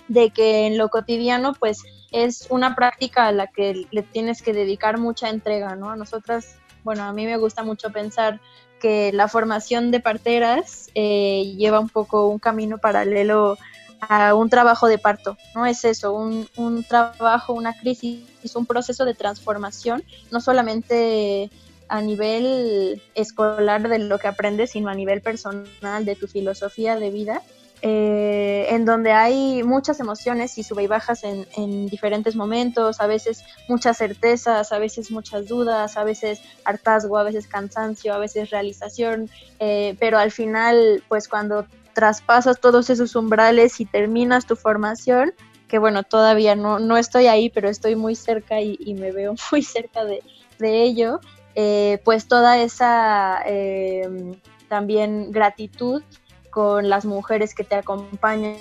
de que en lo cotidiano pues es una práctica a la que le tienes que dedicar mucha entrega, ¿no? A nosotras, bueno, a mí me gusta mucho pensar que la formación de parteras eh, lleva un poco un camino paralelo a un trabajo de parto, ¿no? Es eso, un, un trabajo, una crisis, un proceso de transformación, no solamente a nivel escolar de lo que aprendes, sino a nivel personal de tu filosofía de vida, eh, en donde hay muchas emociones y sube y bajas en, en, diferentes momentos, a veces muchas certezas, a veces muchas dudas, a veces hartazgo, a veces cansancio, a veces realización, eh, pero al final, pues cuando traspasas todos esos umbrales y terminas tu formación, que bueno, todavía no, no estoy ahí, pero estoy muy cerca y, me veo muy cerca de, ello, eh, pues toda esa em, también gratitud con las mujeres que te acompañan,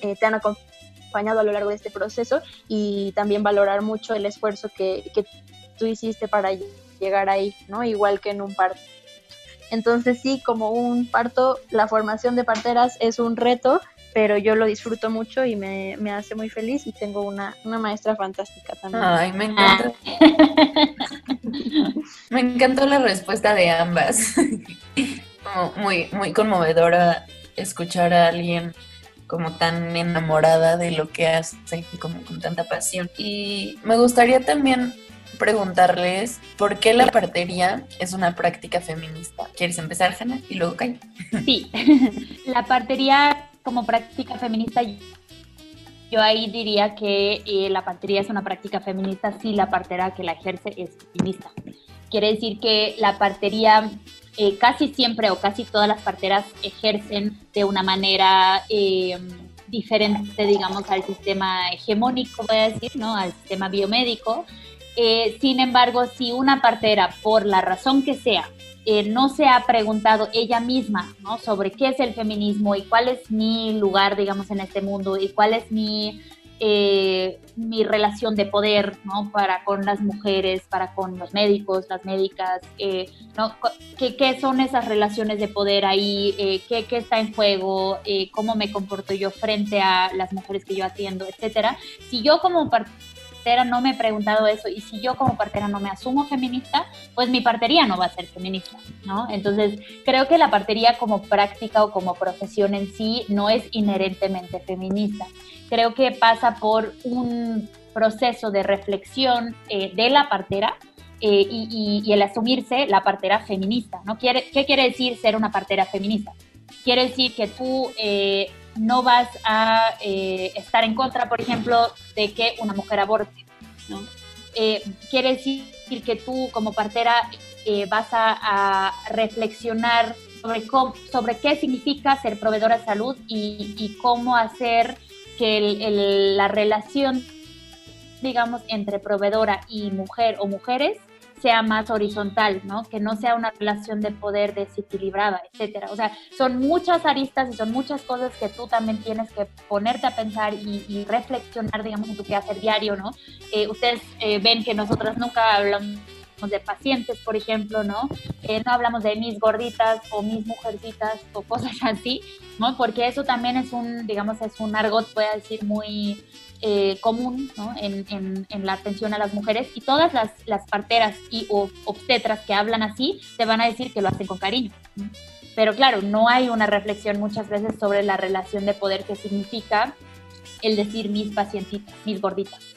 eh, te han acompañado a lo largo de este proceso y también valorar mucho el esfuerzo que, que tú hiciste para llegar ahí, ¿no? Igual que en un parto. Entonces sí, como un parto, la formación de parteras es un reto, pero yo lo disfruto mucho y me, hace muy feliz y tengo una, maestra fantástica también. Ay, me encanta. me encantó la respuesta de ambas. muy, muy conmovedora escuchar a alguien como tan enamorada de lo que hace y como con tanta pasión. Y me gustaría también preguntarles por qué la partería es una práctica feminista. ¿Quieres empezar, Hanna? Y luego Kai. Sí, la partería como práctica feminista yo ahí diría que eh, la partería es una práctica feminista si la partera que la ejerce es feminista. Quiere decir que la partería eh, casi siempre o casi todas las parteras ejercen de una manera eh, diferente, digamos, al sistema hegemónico, voy a decir, ¿no? Al sistema biomédico. Eh, sin embargo, si una partera, por la razón que sea, no se ha preguntado ella misma ¿no? sobre qué es el feminismo y cuál es mi lugar, digamos, en este mundo y cuál es mi eh, mi relación de poder, ¿no? Para con las mujeres, para con los médicos, las médicas, eh, ¿no? ¿Qué, son esas relaciones de poder ahí? Eh, ¿qué, está en juego? ¿Cómo me comporto yo frente a las mujeres que yo atiendo, etcétera? Si yo como no me he preguntado eso y si yo como partera no me asumo feminista, pues mi partería no va a ser feminista, ¿no? Entonces, creo que la partería como práctica o como profesión en sí no es inherentemente feminista creo que pasa por un proceso de reflexión eh, de la partera eh, y, el asumirse la partera feminista. ¿no? ¿Quiere, ¿Qué quiere decir ser una partera feminista? Quiere decir que tú eh, no vas a estar en contra, por ejemplo, de que una mujer aborte. ¿no? quiere decir que tú como partera vas a, reflexionar sobre, sobre qué significa ser proveedora de salud y, y cómo hacer que la relación, digamos, entre proveedora y mujer o mujeres sea más horizontal, ¿no? Que no sea una relación de poder desequilibrada, etcétera. O sea, son muchas aristas y son muchas cosas que tú también tienes que ponerte a pensar y, reflexionar, digamos, en tu quehacer diario, ¿no? Eh, ustedes eh, ven que nosotras nunca hablamos de pacientes, por ejemplo, ¿no? Eh, no hablamos de mis gorditas o mis mujercitas o cosas así, ¿no? Porque eso también es un, digamos, es un argot, voy a decir, muy eh, común, ¿no? En, en, la atención a las mujeres y todas las, las parteras y obstetras que hablan así te van a decir que lo hacen con cariño. Pero claro, no hay una reflexión muchas veces sobre la relación de poder que significa el decir mis pacientitas, mis gorditas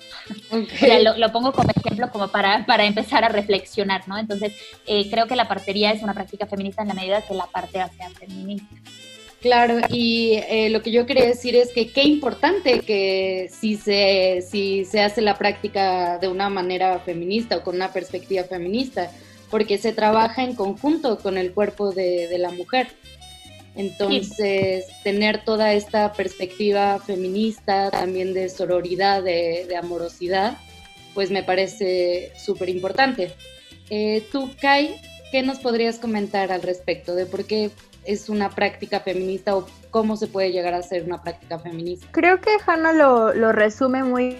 lo, pongo como ejemplo como para, para empezar a reflexionar, ¿no? Entonces, eh, creo que la partería es una práctica feminista en la medida que la partea sea feminista. Claro, y eh, lo que yo quería decir es que qué importante que si se, si se hace la práctica de una manera feminista o con una perspectiva feminista, porque se trabaja en conjunto con el cuerpo de, de la mujer. Entonces, tener toda esta perspectiva feminista, también de sororidad, de, amorosidad, pues me parece súper importante. Eh, tú, Kai, ¿qué nos podrías comentar al respecto de por qué es una práctica feminista o cómo se puede llegar a ser una práctica feminista? Creo que Hannah lo, lo resume muy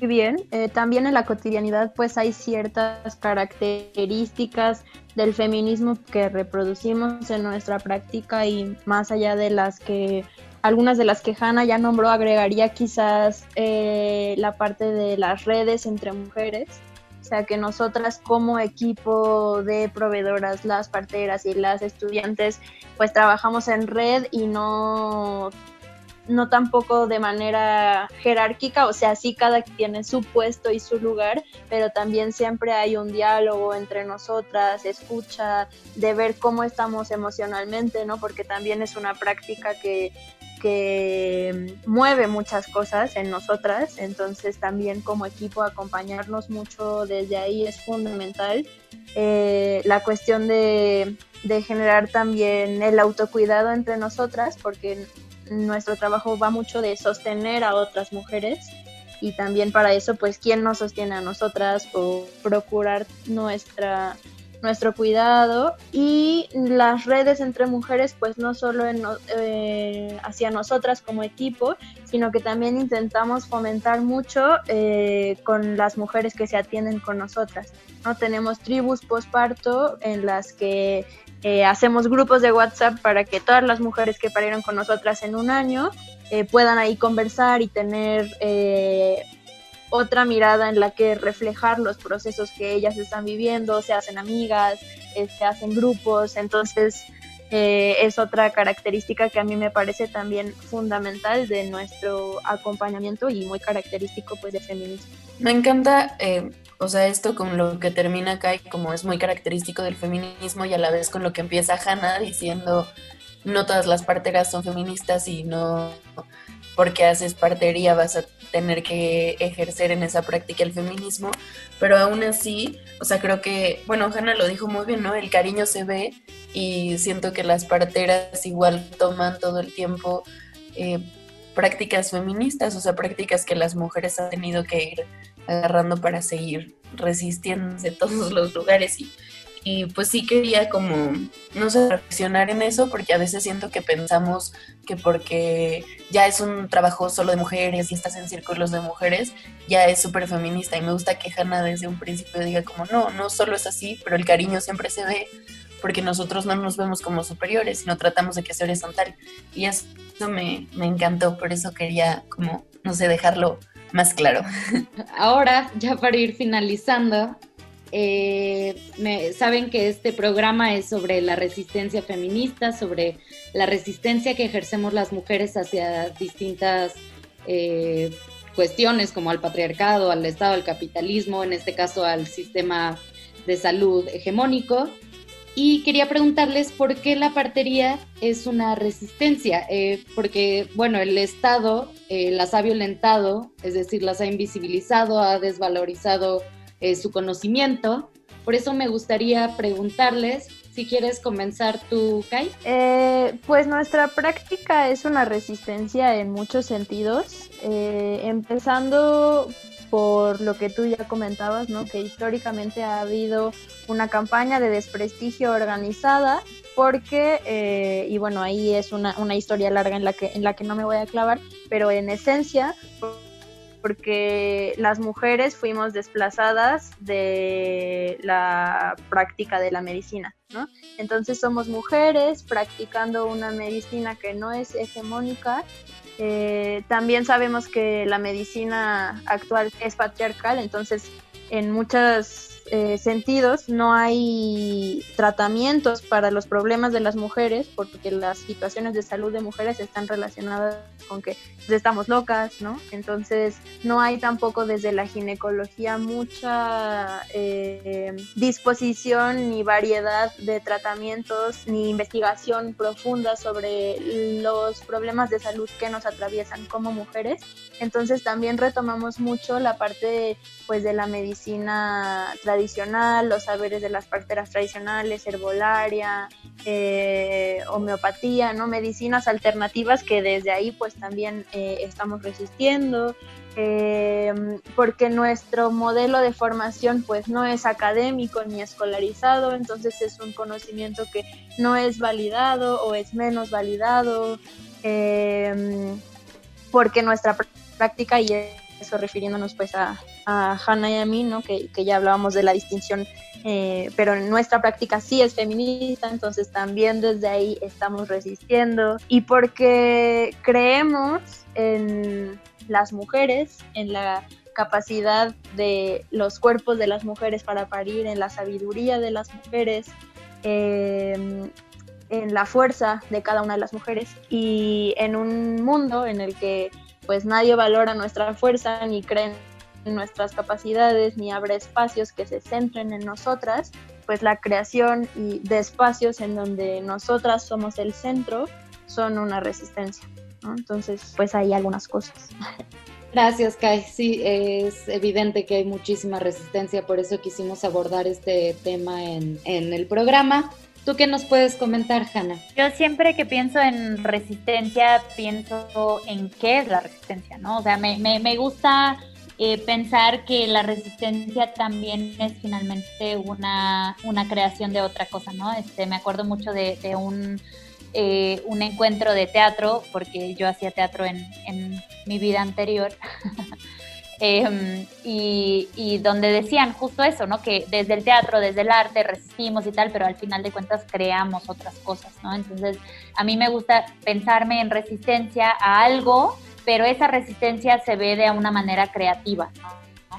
bien. Eh, también en la cotidianidad pues hay ciertas características del feminismo que reproducimos en nuestra práctica y más allá de las que algunas de las que Hanna ya nombró agregaría quizás eh, la parte de las redes entre mujeres. O sea que nosotras como equipo de proveedoras, las parteras y las estudiantes, pues trabajamos en red y no no tampoco de manera jerárquica, o sea, sí cada quien tiene su puesto y su lugar, pero también siempre hay un diálogo entre nosotras, escucha, de ver cómo estamos emocionalmente, ¿no? Porque también es una práctica que, que mueve muchas cosas en nosotras, entonces también como equipo acompañarnos mucho desde ahí es fundamental. Eh, la cuestión de, de generar también el autocuidado entre nosotras, porque nuestro trabajo va mucho de sostener a otras mujeres. Y también para eso, pues, ¿quién nos sostiene a nosotras o procurar nuestra nuestro cuidado y las redes entre mujeres pues no solo eh, hacia nosotras como equipo sino que también intentamos fomentar mucho eh, con las mujeres que se atienden con nosotras no tenemos tribus postparto en las que eh, hacemos grupos de WhatsApp para que todas las mujeres que parieron con nosotras en un año puedan ahí conversar y tener otra mirada en la que reflejar los procesos que ellas están viviendo, se hacen amigas, se hacen grupos, entonces es otra característica que a mí me parece también fundamental de nuestro acompañamiento y muy característico pues de feminismo. Me encanta o sea, esto con lo que termina Kai, como es muy característico del feminismo y a la vez con lo que empieza Hannah diciendo no todas las parteras son feministas y no porque haces partería vas a tener que ejercer en esa práctica el feminismo, pero aún así, o sea, creo que, bueno, Hanna lo dijo muy bien, ¿no? El cariño se ve y siento que las parteras igual toman todo el tiempo eh, prácticas feministas, o sea, prácticas que las mujeres han tenido que ir agarrando para seguir resistiendo en todos los lugares y y pues sí quería como, no sé, reflexionar en eso, porque a veces siento que pensamos que porque ya es un trabajo solo de mujeres y estás en círculos de mujeres, ya es súper feminista. Y me gusta que Hannah desde un principio diga como, no, no solo es así, pero el cariño siempre se ve, porque nosotros no nos vemos como superiores, sino tratamos de que sea horizontal. Y eso me, me encantó, por eso quería como, no sé, dejarlo más claro. Ahora, ya para ir finalizando, eh, saben que este programa es sobre la resistencia feminista, sobre la resistencia que ejercemos las mujeres hacia distintas eh, cuestiones como al patriarcado, al Estado, al capitalismo, en este caso al sistema de salud hegemónico. Y quería preguntarles por qué la partería es una resistencia, eh, porque, bueno, el Estado las ha violentado, es decir, las ha invisibilizado, ha desvalorizado eh, su conocimiento. Por eso me gustaría preguntarles, si quieres comenzar tú, Kai. Eh, pues nuestra práctica es una resistencia en muchos sentidos, eh, empezando por lo que tú ya comentabas, ¿no? que históricamente ha habido una campaña de desprestigio organizada porque, y bueno, ahí es una, una historia larga en la, que, en la que no me voy a clavar, pero en esencia porque las mujeres fuimos desplazadas de la práctica de la medicina, ¿no? Entonces somos mujeres practicando una medicina que no es hegemónica. Eh, también sabemos que la medicina actual es patriarcal, entonces en muchas eh, sentidos no hay tratamientos para los problemas de las mujeres porque las situaciones de salud de mujeres están relacionadas con que estamos locas, ¿no? Entonces no hay tampoco desde la ginecología mucha eh, disposición ni variedad de tratamientos ni investigación profunda sobre los problemas de salud que nos atraviesan como mujeres. Entonces también retomamos mucho la parte pues de la medicina tradicional tradicional, los saberes de las parteras tradicionales, herbolaria, eh, homeopatía, ¿no? medicinas alternativas que desde ahí pues también eh, estamos resistiendo, eh, porque nuestro modelo de formación pues no es académico ni escolarizado, entonces es un conocimiento que no es validado o es menos validado, porque nuestra práctica y eso refiriéndonos pues a, a Hannah y a mí, ¿no? que, ya hablábamos de la distinción, eh, pero en nuestra práctica sí es feminista, entonces también desde ahí estamos resistiendo y porque creemos en las mujeres, en la capacidad de los cuerpos de las mujeres para parir, en la sabiduría de las mujeres, em, en la fuerza de cada una de las mujeres y en un mundo en el que pues nadie valora nuestra fuerza ni cree en nuestras capacidades ni abre espacios que se centren en nosotras, pues la creación y de espacios en donde nosotras somos el centro son una resistencia. Entonces, pues hay algunas cosas. Gracias, Kai. Sí, es evidente que hay muchísima resistencia, por eso quisimos abordar este tema en, en el programa. ¿Tú qué nos puedes comentar, Hanna? Yo siempre que pienso en resistencia, pienso en qué es la resistencia, ¿no? O sea, me, me, gusta eh, pensar que la resistencia también es finalmente una, una, creación de otra cosa, ¿no? Este, me acuerdo mucho de, un, eh, un encuentro de teatro, porque yo hacía teatro en, en mi vida anterior. Em, y, donde decían justo eso, ¿no? Que desde el teatro, desde el arte resistimos y tal, pero al final de cuentas creamos otras cosas, ¿no? Entonces, a mí me gusta pensarme en resistencia a algo, pero esa resistencia se ve de una manera creativa.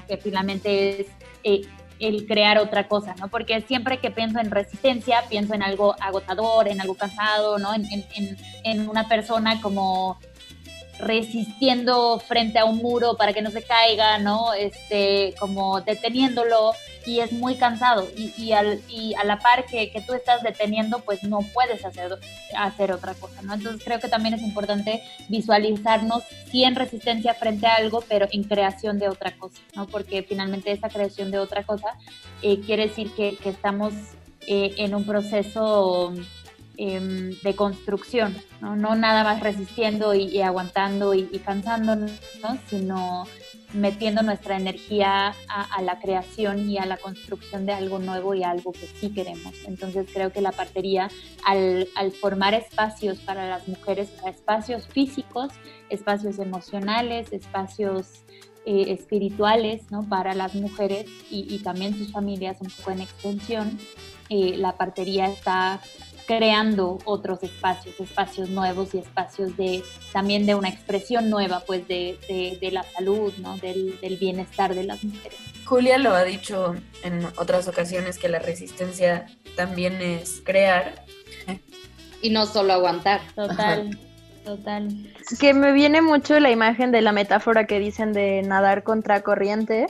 Que finalmente es eh, el crear otra cosa, ¿no? Porque siempre que pienso en resistencia, pienso en algo agotador, en algo cansado, ¿no? En una persona como resistiendo frente a un muro para que no se caiga, ¿no? Este, como deteniéndolo y es muy cansado y, y, al, y a la par que, que, tú estás deteniendo, pues no puedes hacer, hacer otra cosa, ¿no? Entonces creo que también es importante visualizarnos sí en resistencia frente a algo, pero en creación de otra cosa, ¿no? Porque finalmente esa creación de otra cosa eh, quiere decir que, que estamos eh, en un proceso eh, de construcción, ¿no? no nada más resistiendo y, y aguantando y, y cansándonos, ¿no? sino metiendo nuestra energía a, a, la creación y a la construcción de algo nuevo y algo que sí queremos. Entonces creo que la partería, al, al formar espacios para las mujeres, espacios físicos, espacios emocionales, espacios eh, espirituales ¿no? para las mujeres y, y, también sus familias un poco en extensión, eh, la partería está creando otros espacios, espacios nuevos y espacios de también de una expresión nueva, pues de, de, de la salud, ¿no? Del, del, bienestar de las mujeres. Julia lo ha dicho en otras ocasiones que la resistencia también es crear y no solo aguantar. Total. Ajá. Total. Que me viene mucho la imagen de la metáfora que dicen de nadar contra corriente,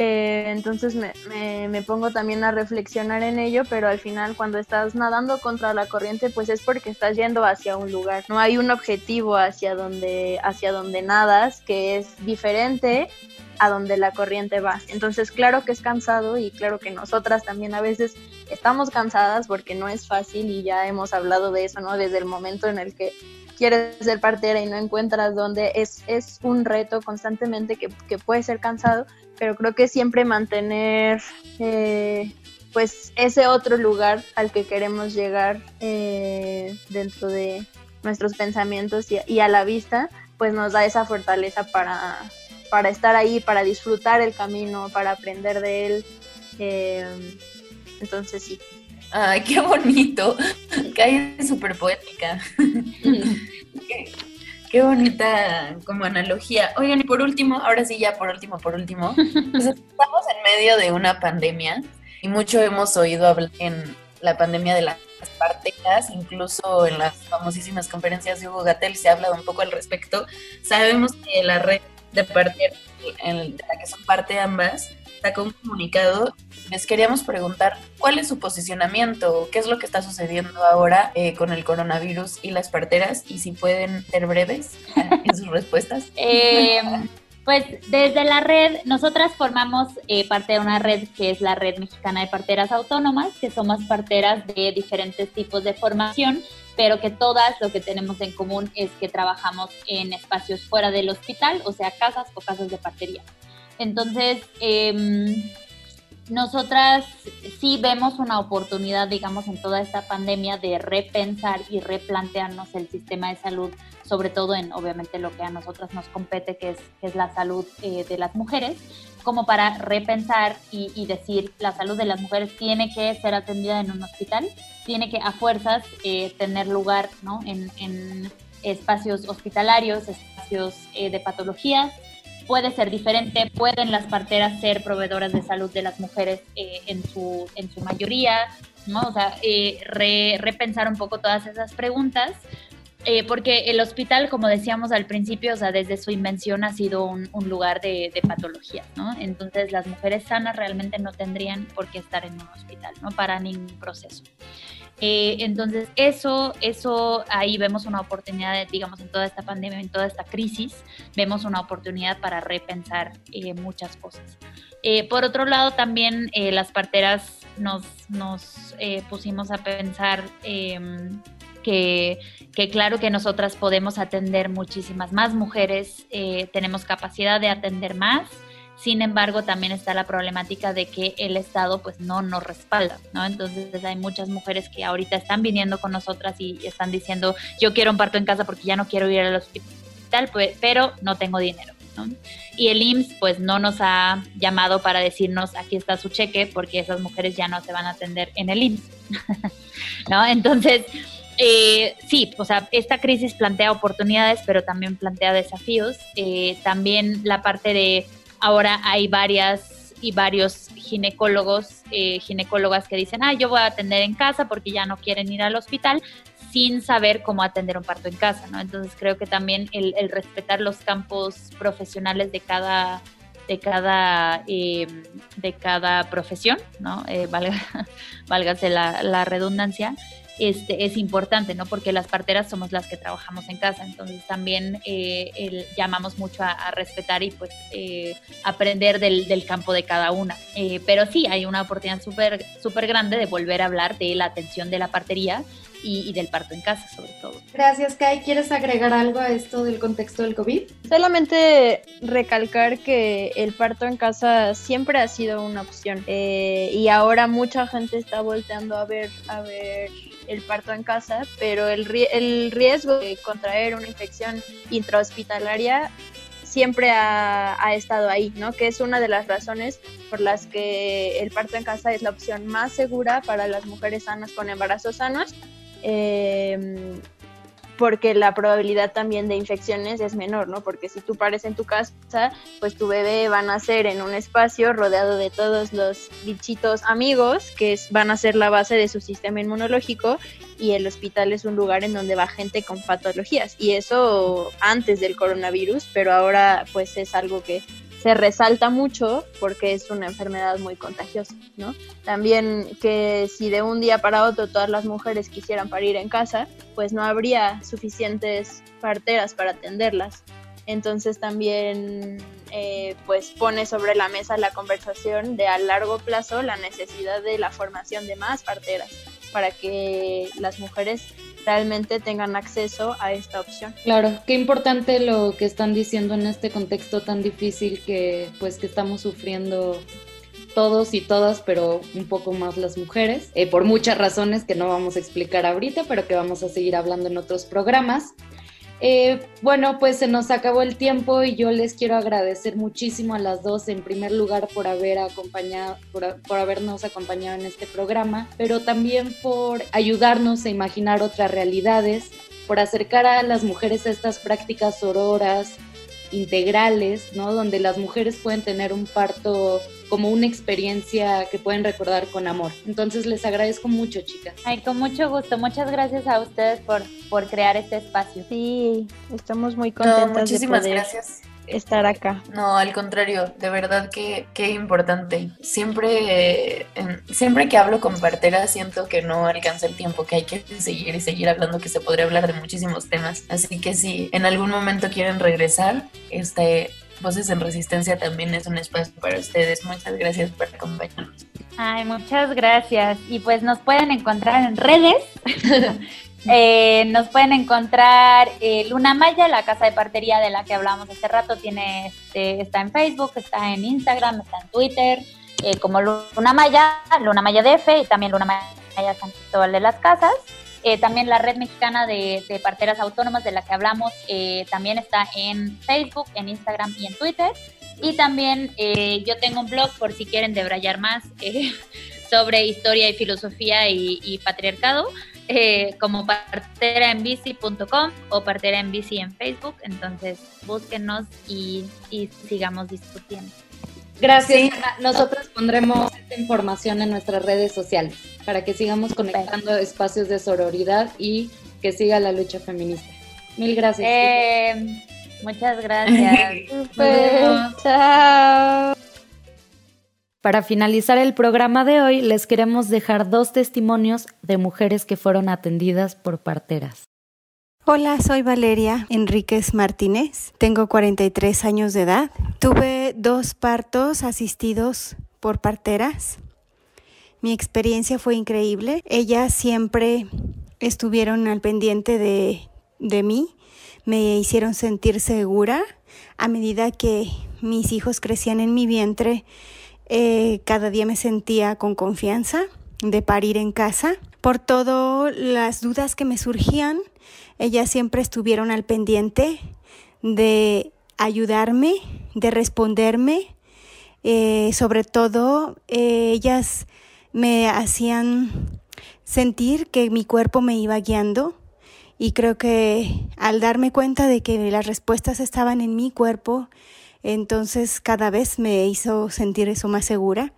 eh, entonces me, me, me, pongo también a reflexionar en ello, pero al final cuando estás nadando contra la corriente, pues es porque estás yendo hacia un lugar. No hay un objetivo hacia donde, hacia donde nadas que es diferente a donde la corriente va. Entonces, claro que es cansado y claro que nosotras también a veces estamos cansadas porque no es fácil y ya hemos hablado de eso, ¿no? Desde el momento en el que quieres ser partera y no encuentras dónde, es, es un reto constantemente que, que puede ser cansado, pero creo que siempre mantener eh, pues ese otro lugar al que queremos llegar eh, dentro de nuestros pensamientos y, y, a la vista, pues nos da esa fortaleza para, para estar ahí, para disfrutar el camino, para aprender de él. Eh, entonces sí. Ay, qué bonito. Cae súper poética. qué, qué, bonita como analogía. Oigan, y por último, ahora sí ya por último, por último, pues estamos en medio de una pandemia y mucho hemos oído hablar en la pandemia de las parteras, incluso en las famosísimas conferencias de Hugo Gatel se ha hablado un poco al respecto. Sabemos que la red de parteras de la que son parte ambas sacó un comunicado. Les queríamos preguntar cuál es su posicionamiento, qué es lo que está sucediendo ahora eh, con el coronavirus y las parteras y si pueden ser breves en sus respuestas. Eh, pues desde la red, nosotras formamos eh, parte de una red que es la Red Mexicana de Parteras Autónomas, que somos parteras de diferentes tipos de formación, pero que todas lo que tenemos en común es que trabajamos en espacios fuera del hospital, o sea, casas o casas de partería. Entonces, eh, nosotras sí vemos una oportunidad, digamos, en toda esta pandemia de repensar y replantearnos el sistema de salud, sobre todo en, obviamente, lo que a nosotras nos compete, que es, la salud eh, de las mujeres, como para repensar y, y, decir, la salud de las mujeres tiene que ser atendida en un hospital, tiene que a fuerzas eh, tener lugar ¿no? en, en espacios hospitalarios, espacios eh, de patologías, puede ser diferente, pueden las parteras ser proveedoras de salud de las mujeres eh, en, su, en su mayoría, ¿no? O sea, eh, re, repensar un poco todas esas preguntas, eh, porque el hospital, como decíamos al principio, o sea, desde su invención ha sido un, un lugar de, de patologías, ¿no? Entonces las mujeres sanas realmente no tendrían por qué estar en un hospital, ¿no? Para ningún proceso. Eh, entonces, eso, eso ahí vemos una oportunidad, digamos, en toda esta pandemia, en toda esta crisis, vemos una oportunidad para repensar eh, muchas cosas. Eh, por otro lado, también eh, las parteras nos, nos pusimos a pensar em, que, que, claro que nosotras podemos atender muchísimas más mujeres, tenemos capacidad de atender más. Sin embargo, también está la problemática de que el Estado pues no nos respalda, ¿no? Entonces hay muchas mujeres que ahorita están viniendo con nosotras y están diciendo, yo quiero un parto en casa porque ya no quiero ir al hospital, pues, pero no tengo dinero. ¿no? Y el IMSS pues no nos ha llamado para decirnos aquí está su cheque porque esas mujeres ya no se van a atender en el IMSS, ¿no? Entonces, eh, sí, o sea, esta crisis plantea oportunidades, pero también plantea desafíos. Eh, también la parte de ahora hay varias y varios ginecólogos, eh, ginecólogas que dicen, ah, yo voy a atender en casa porque ya no quieren ir al hospital. sin saber cómo atender un parto en casa, ¿no? Entonces creo que también el, respetar los campos profesionales de cada de cada, eh, de cada profesión, ¿no? Eh, valga, válgase la, la redundancia, este, es importante, ¿no? Porque las parteras somos las que trabajamos en casa, entonces también eh, el, llamamos mucho a, respetar y pues eh, aprender del, del, campo de cada una. Eh, pero sí, hay una oportunidad súper súper grande de volver a hablar de la atención de la partería y, y, del parto en casa, sobre todo. Gracias, Kai. ¿Quieres agregar algo a esto del contexto del COVID? Solamente recalcar que el parto en casa siempre ha sido una opción eh, y ahora mucha gente está volteando a ver, a ver el parto en casa, pero el, el riesgo de contraer una infección intrahospitalaria siempre ha, ha, estado ahí, ¿no? Que es una de las razones por las que el parto en casa es la opción más segura para las mujeres sanas con embarazos sanos. Eh, porque la probabilidad también de infecciones es menor, ¿no? Porque si tú pares en tu casa, pues tu bebé va a nacer en un espacio rodeado de todos los bichitos amigos que van a ser la base de su sistema inmunológico y el hospital es un lugar en donde va gente con patologías y eso antes del coronavirus, pero ahora pues es algo que se resalta mucho porque es una enfermedad muy contagiosa, ¿no? También que si de un día para otro todas las mujeres quisieran parir en casa, pues no habría suficientes parteras para atenderlas. Entonces también eh, pues pone sobre la mesa la conversación de a largo plazo la necesidad de la formación de más parteras para que las mujeres realmente tengan acceso a esta opción. Claro, qué importante lo que están diciendo en este contexto tan difícil que pues que estamos sufriendo todos y todas, pero un poco más las mujeres, eh, por muchas razones que no vamos a explicar ahorita, pero que vamos a seguir hablando en otros programas. Eh, bueno, pues se nos acabó el tiempo y yo les quiero agradecer muchísimo a las dos, en primer lugar, por haber acompañado, por, habernos acompañado en este programa, pero también por ayudarnos a imaginar otras realidades, por acercar a las mujeres a estas prácticas auroras integrales, ¿no? Donde las mujeres pueden tener un parto como una experiencia que pueden recordar con amor. Entonces les agradezco mucho, chicas. Ay, con mucho gusto. Muchas gracias a ustedes por, por crear este espacio. Sí, estamos muy contentas no, muchísimas de poder gracias. Estar acá. No, al contrario, de verdad que qué importante. Siempre, eh, siempre que hablo con parteras siento que no alcanza el tiempo, que hay que seguir y seguir hablando, que se podría hablar de muchísimos temas. Así que si en algún momento quieren regresar, este Voces en Resistencia también es un espacio para ustedes. Muchas gracias por acompañarnos. Ay, muchas gracias. Y pues nos pueden encontrar en redes. eh, nos pueden encontrar eh, Luna Maya, la casa de partería de la que hablamos hace rato, tiene este, está en Facebook, está en Instagram, está en Twitter, eh, como Luna Maya, Luna Maya DF y también Luna Maya San Cristóbal de las Casas. Eh, también la red mexicana de, de, parteras autónomas de la que hablamos eh, también está en Facebook, en Instagram y en Twitter. Y también yo tengo un blog por si quieren debrayar más sobre historia y filosofía y patriarcado, como parteraenbici.com o partera en bici en Facebook. Entonces búsquenos y, y sigamos discutiendo. Gracias. Sí. Nosotros pondremos esta información en nuestras redes sociales para que sigamos conectando espacios de sororidad y que siga la lucha feminista. Mil gracias. Eh, muchas gracias. Chao. Para finalizar el programa de hoy, les queremos dejar dos testimonios de mujeres que fueron atendidas por parteras. Hola, soy Valeria Enríquez Martínez, tengo 43 años de edad. Tuve dos partos asistidos por parteras. Mi experiencia fue increíble. Ellas siempre estuvieron al pendiente de, de mí, me hicieron sentir segura. A medida que mis hijos crecían en mi vientre, eh, cada día me sentía con confianza de parir en casa. Por todas las dudas que me surgían, ellas siempre estuvieron al pendiente de ayudarme, de responderme. Eh, sobre todo, eh, ellas me hacían sentir que mi cuerpo me iba guiando y creo que al darme cuenta de que las respuestas estaban en mi cuerpo, entonces cada vez me hizo sentir eso más segura.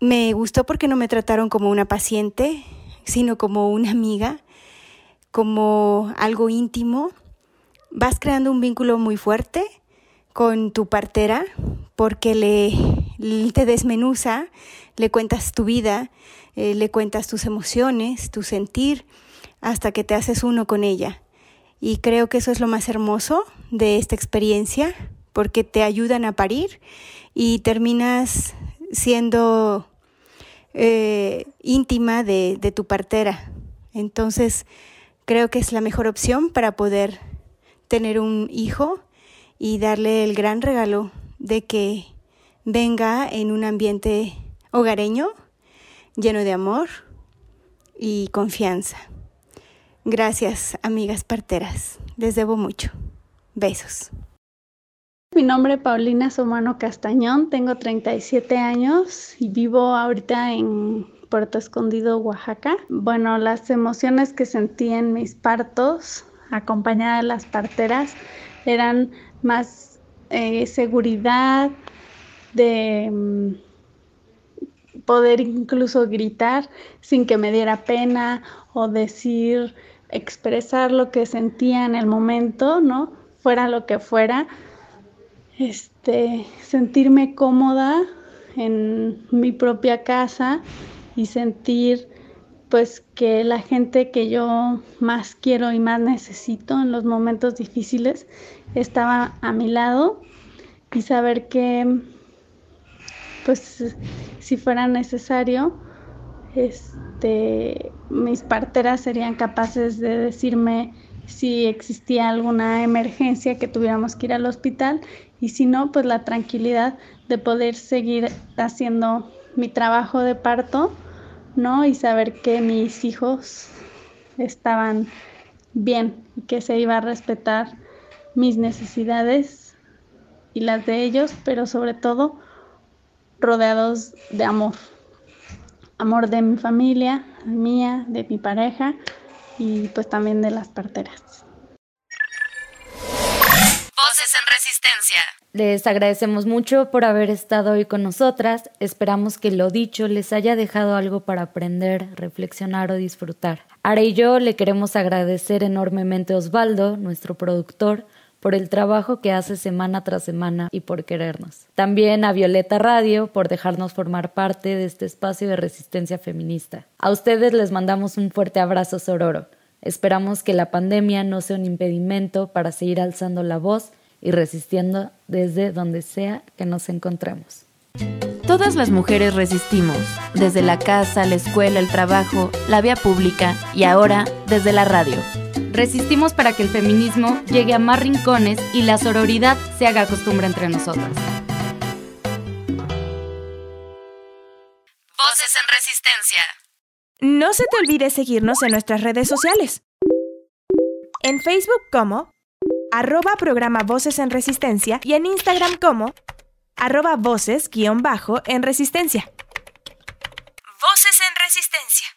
Me gustó porque no me trataron como una paciente, sino como una amiga como algo íntimo, vas creando un vínculo muy fuerte con tu partera porque le, te desmenuza, le cuentas tu vida, eh, le cuentas tus emociones, tu sentir, hasta que te haces uno con ella. Y creo que eso es lo más hermoso de esta experiencia, porque te ayudan a parir y terminas siendo eh, íntima de, de tu partera. Entonces, creo que es la mejor opción para poder tener un hijo y darle el gran regalo de que venga en un ambiente hogareño, lleno de amor y confianza. Gracias, amigas parteras. Les debo mucho. Besos. Mi nombre es Paulina Somano Castañón, tengo 37 años y vivo ahorita en Puerto Escondido, Oaxaca. Bueno, las emociones que sentí en mis partos, acompañada de las parteras, eran más eh, seguridad, de mm, poder incluso gritar sin que me diera pena o decir, expresar lo que sentía en el momento, ¿no? Fuera lo que fuera. Este, sentirme cómoda en mi propia casa y sentir pues que la gente que yo más quiero y más necesito en los momentos difíciles estaba a mi lado y saber que pues si fuera necesario este mis parteras serían capaces de decirme si existía alguna emergencia que tuviéramos que ir al hospital y si no pues la tranquilidad de poder seguir haciendo mi trabajo de parto, ¿no? Y saber que mis hijos estaban bien y que se iba a respetar mis necesidades y las de ellos, pero sobre todo rodeados de amor. Amor de mi familia, mía, de mi pareja y pues también de las parteras. Les agradecemos mucho por haber estado hoy con nosotras. Esperamos que lo dicho les haya dejado algo para aprender, reflexionar o disfrutar. Ara y yo le queremos agradecer enormemente a Osvaldo, nuestro productor, por el trabajo que hace semana tras semana y por querernos. También a Violeta Radio por dejarnos formar parte de este espacio de resistencia feminista. A ustedes les mandamos un fuerte abrazo sororo. Esperamos que la pandemia no sea un impedimento para seguir alzando la voz y resistiendo desde donde sea que nos encontremos. Todas las mujeres resistimos, desde la casa, la escuela, el trabajo, la vía pública y ahora desde la radio. Resistimos para que el feminismo llegue a más rincones y la sororidad se haga costumbre entre nosotras. Voces en Resistencia. No se te olvide seguirnos en nuestras redes sociales. En Facebook como arroba programa Voces en Resistencia y en Instagram como arroba voces-en resistencia. Voces en Resistencia.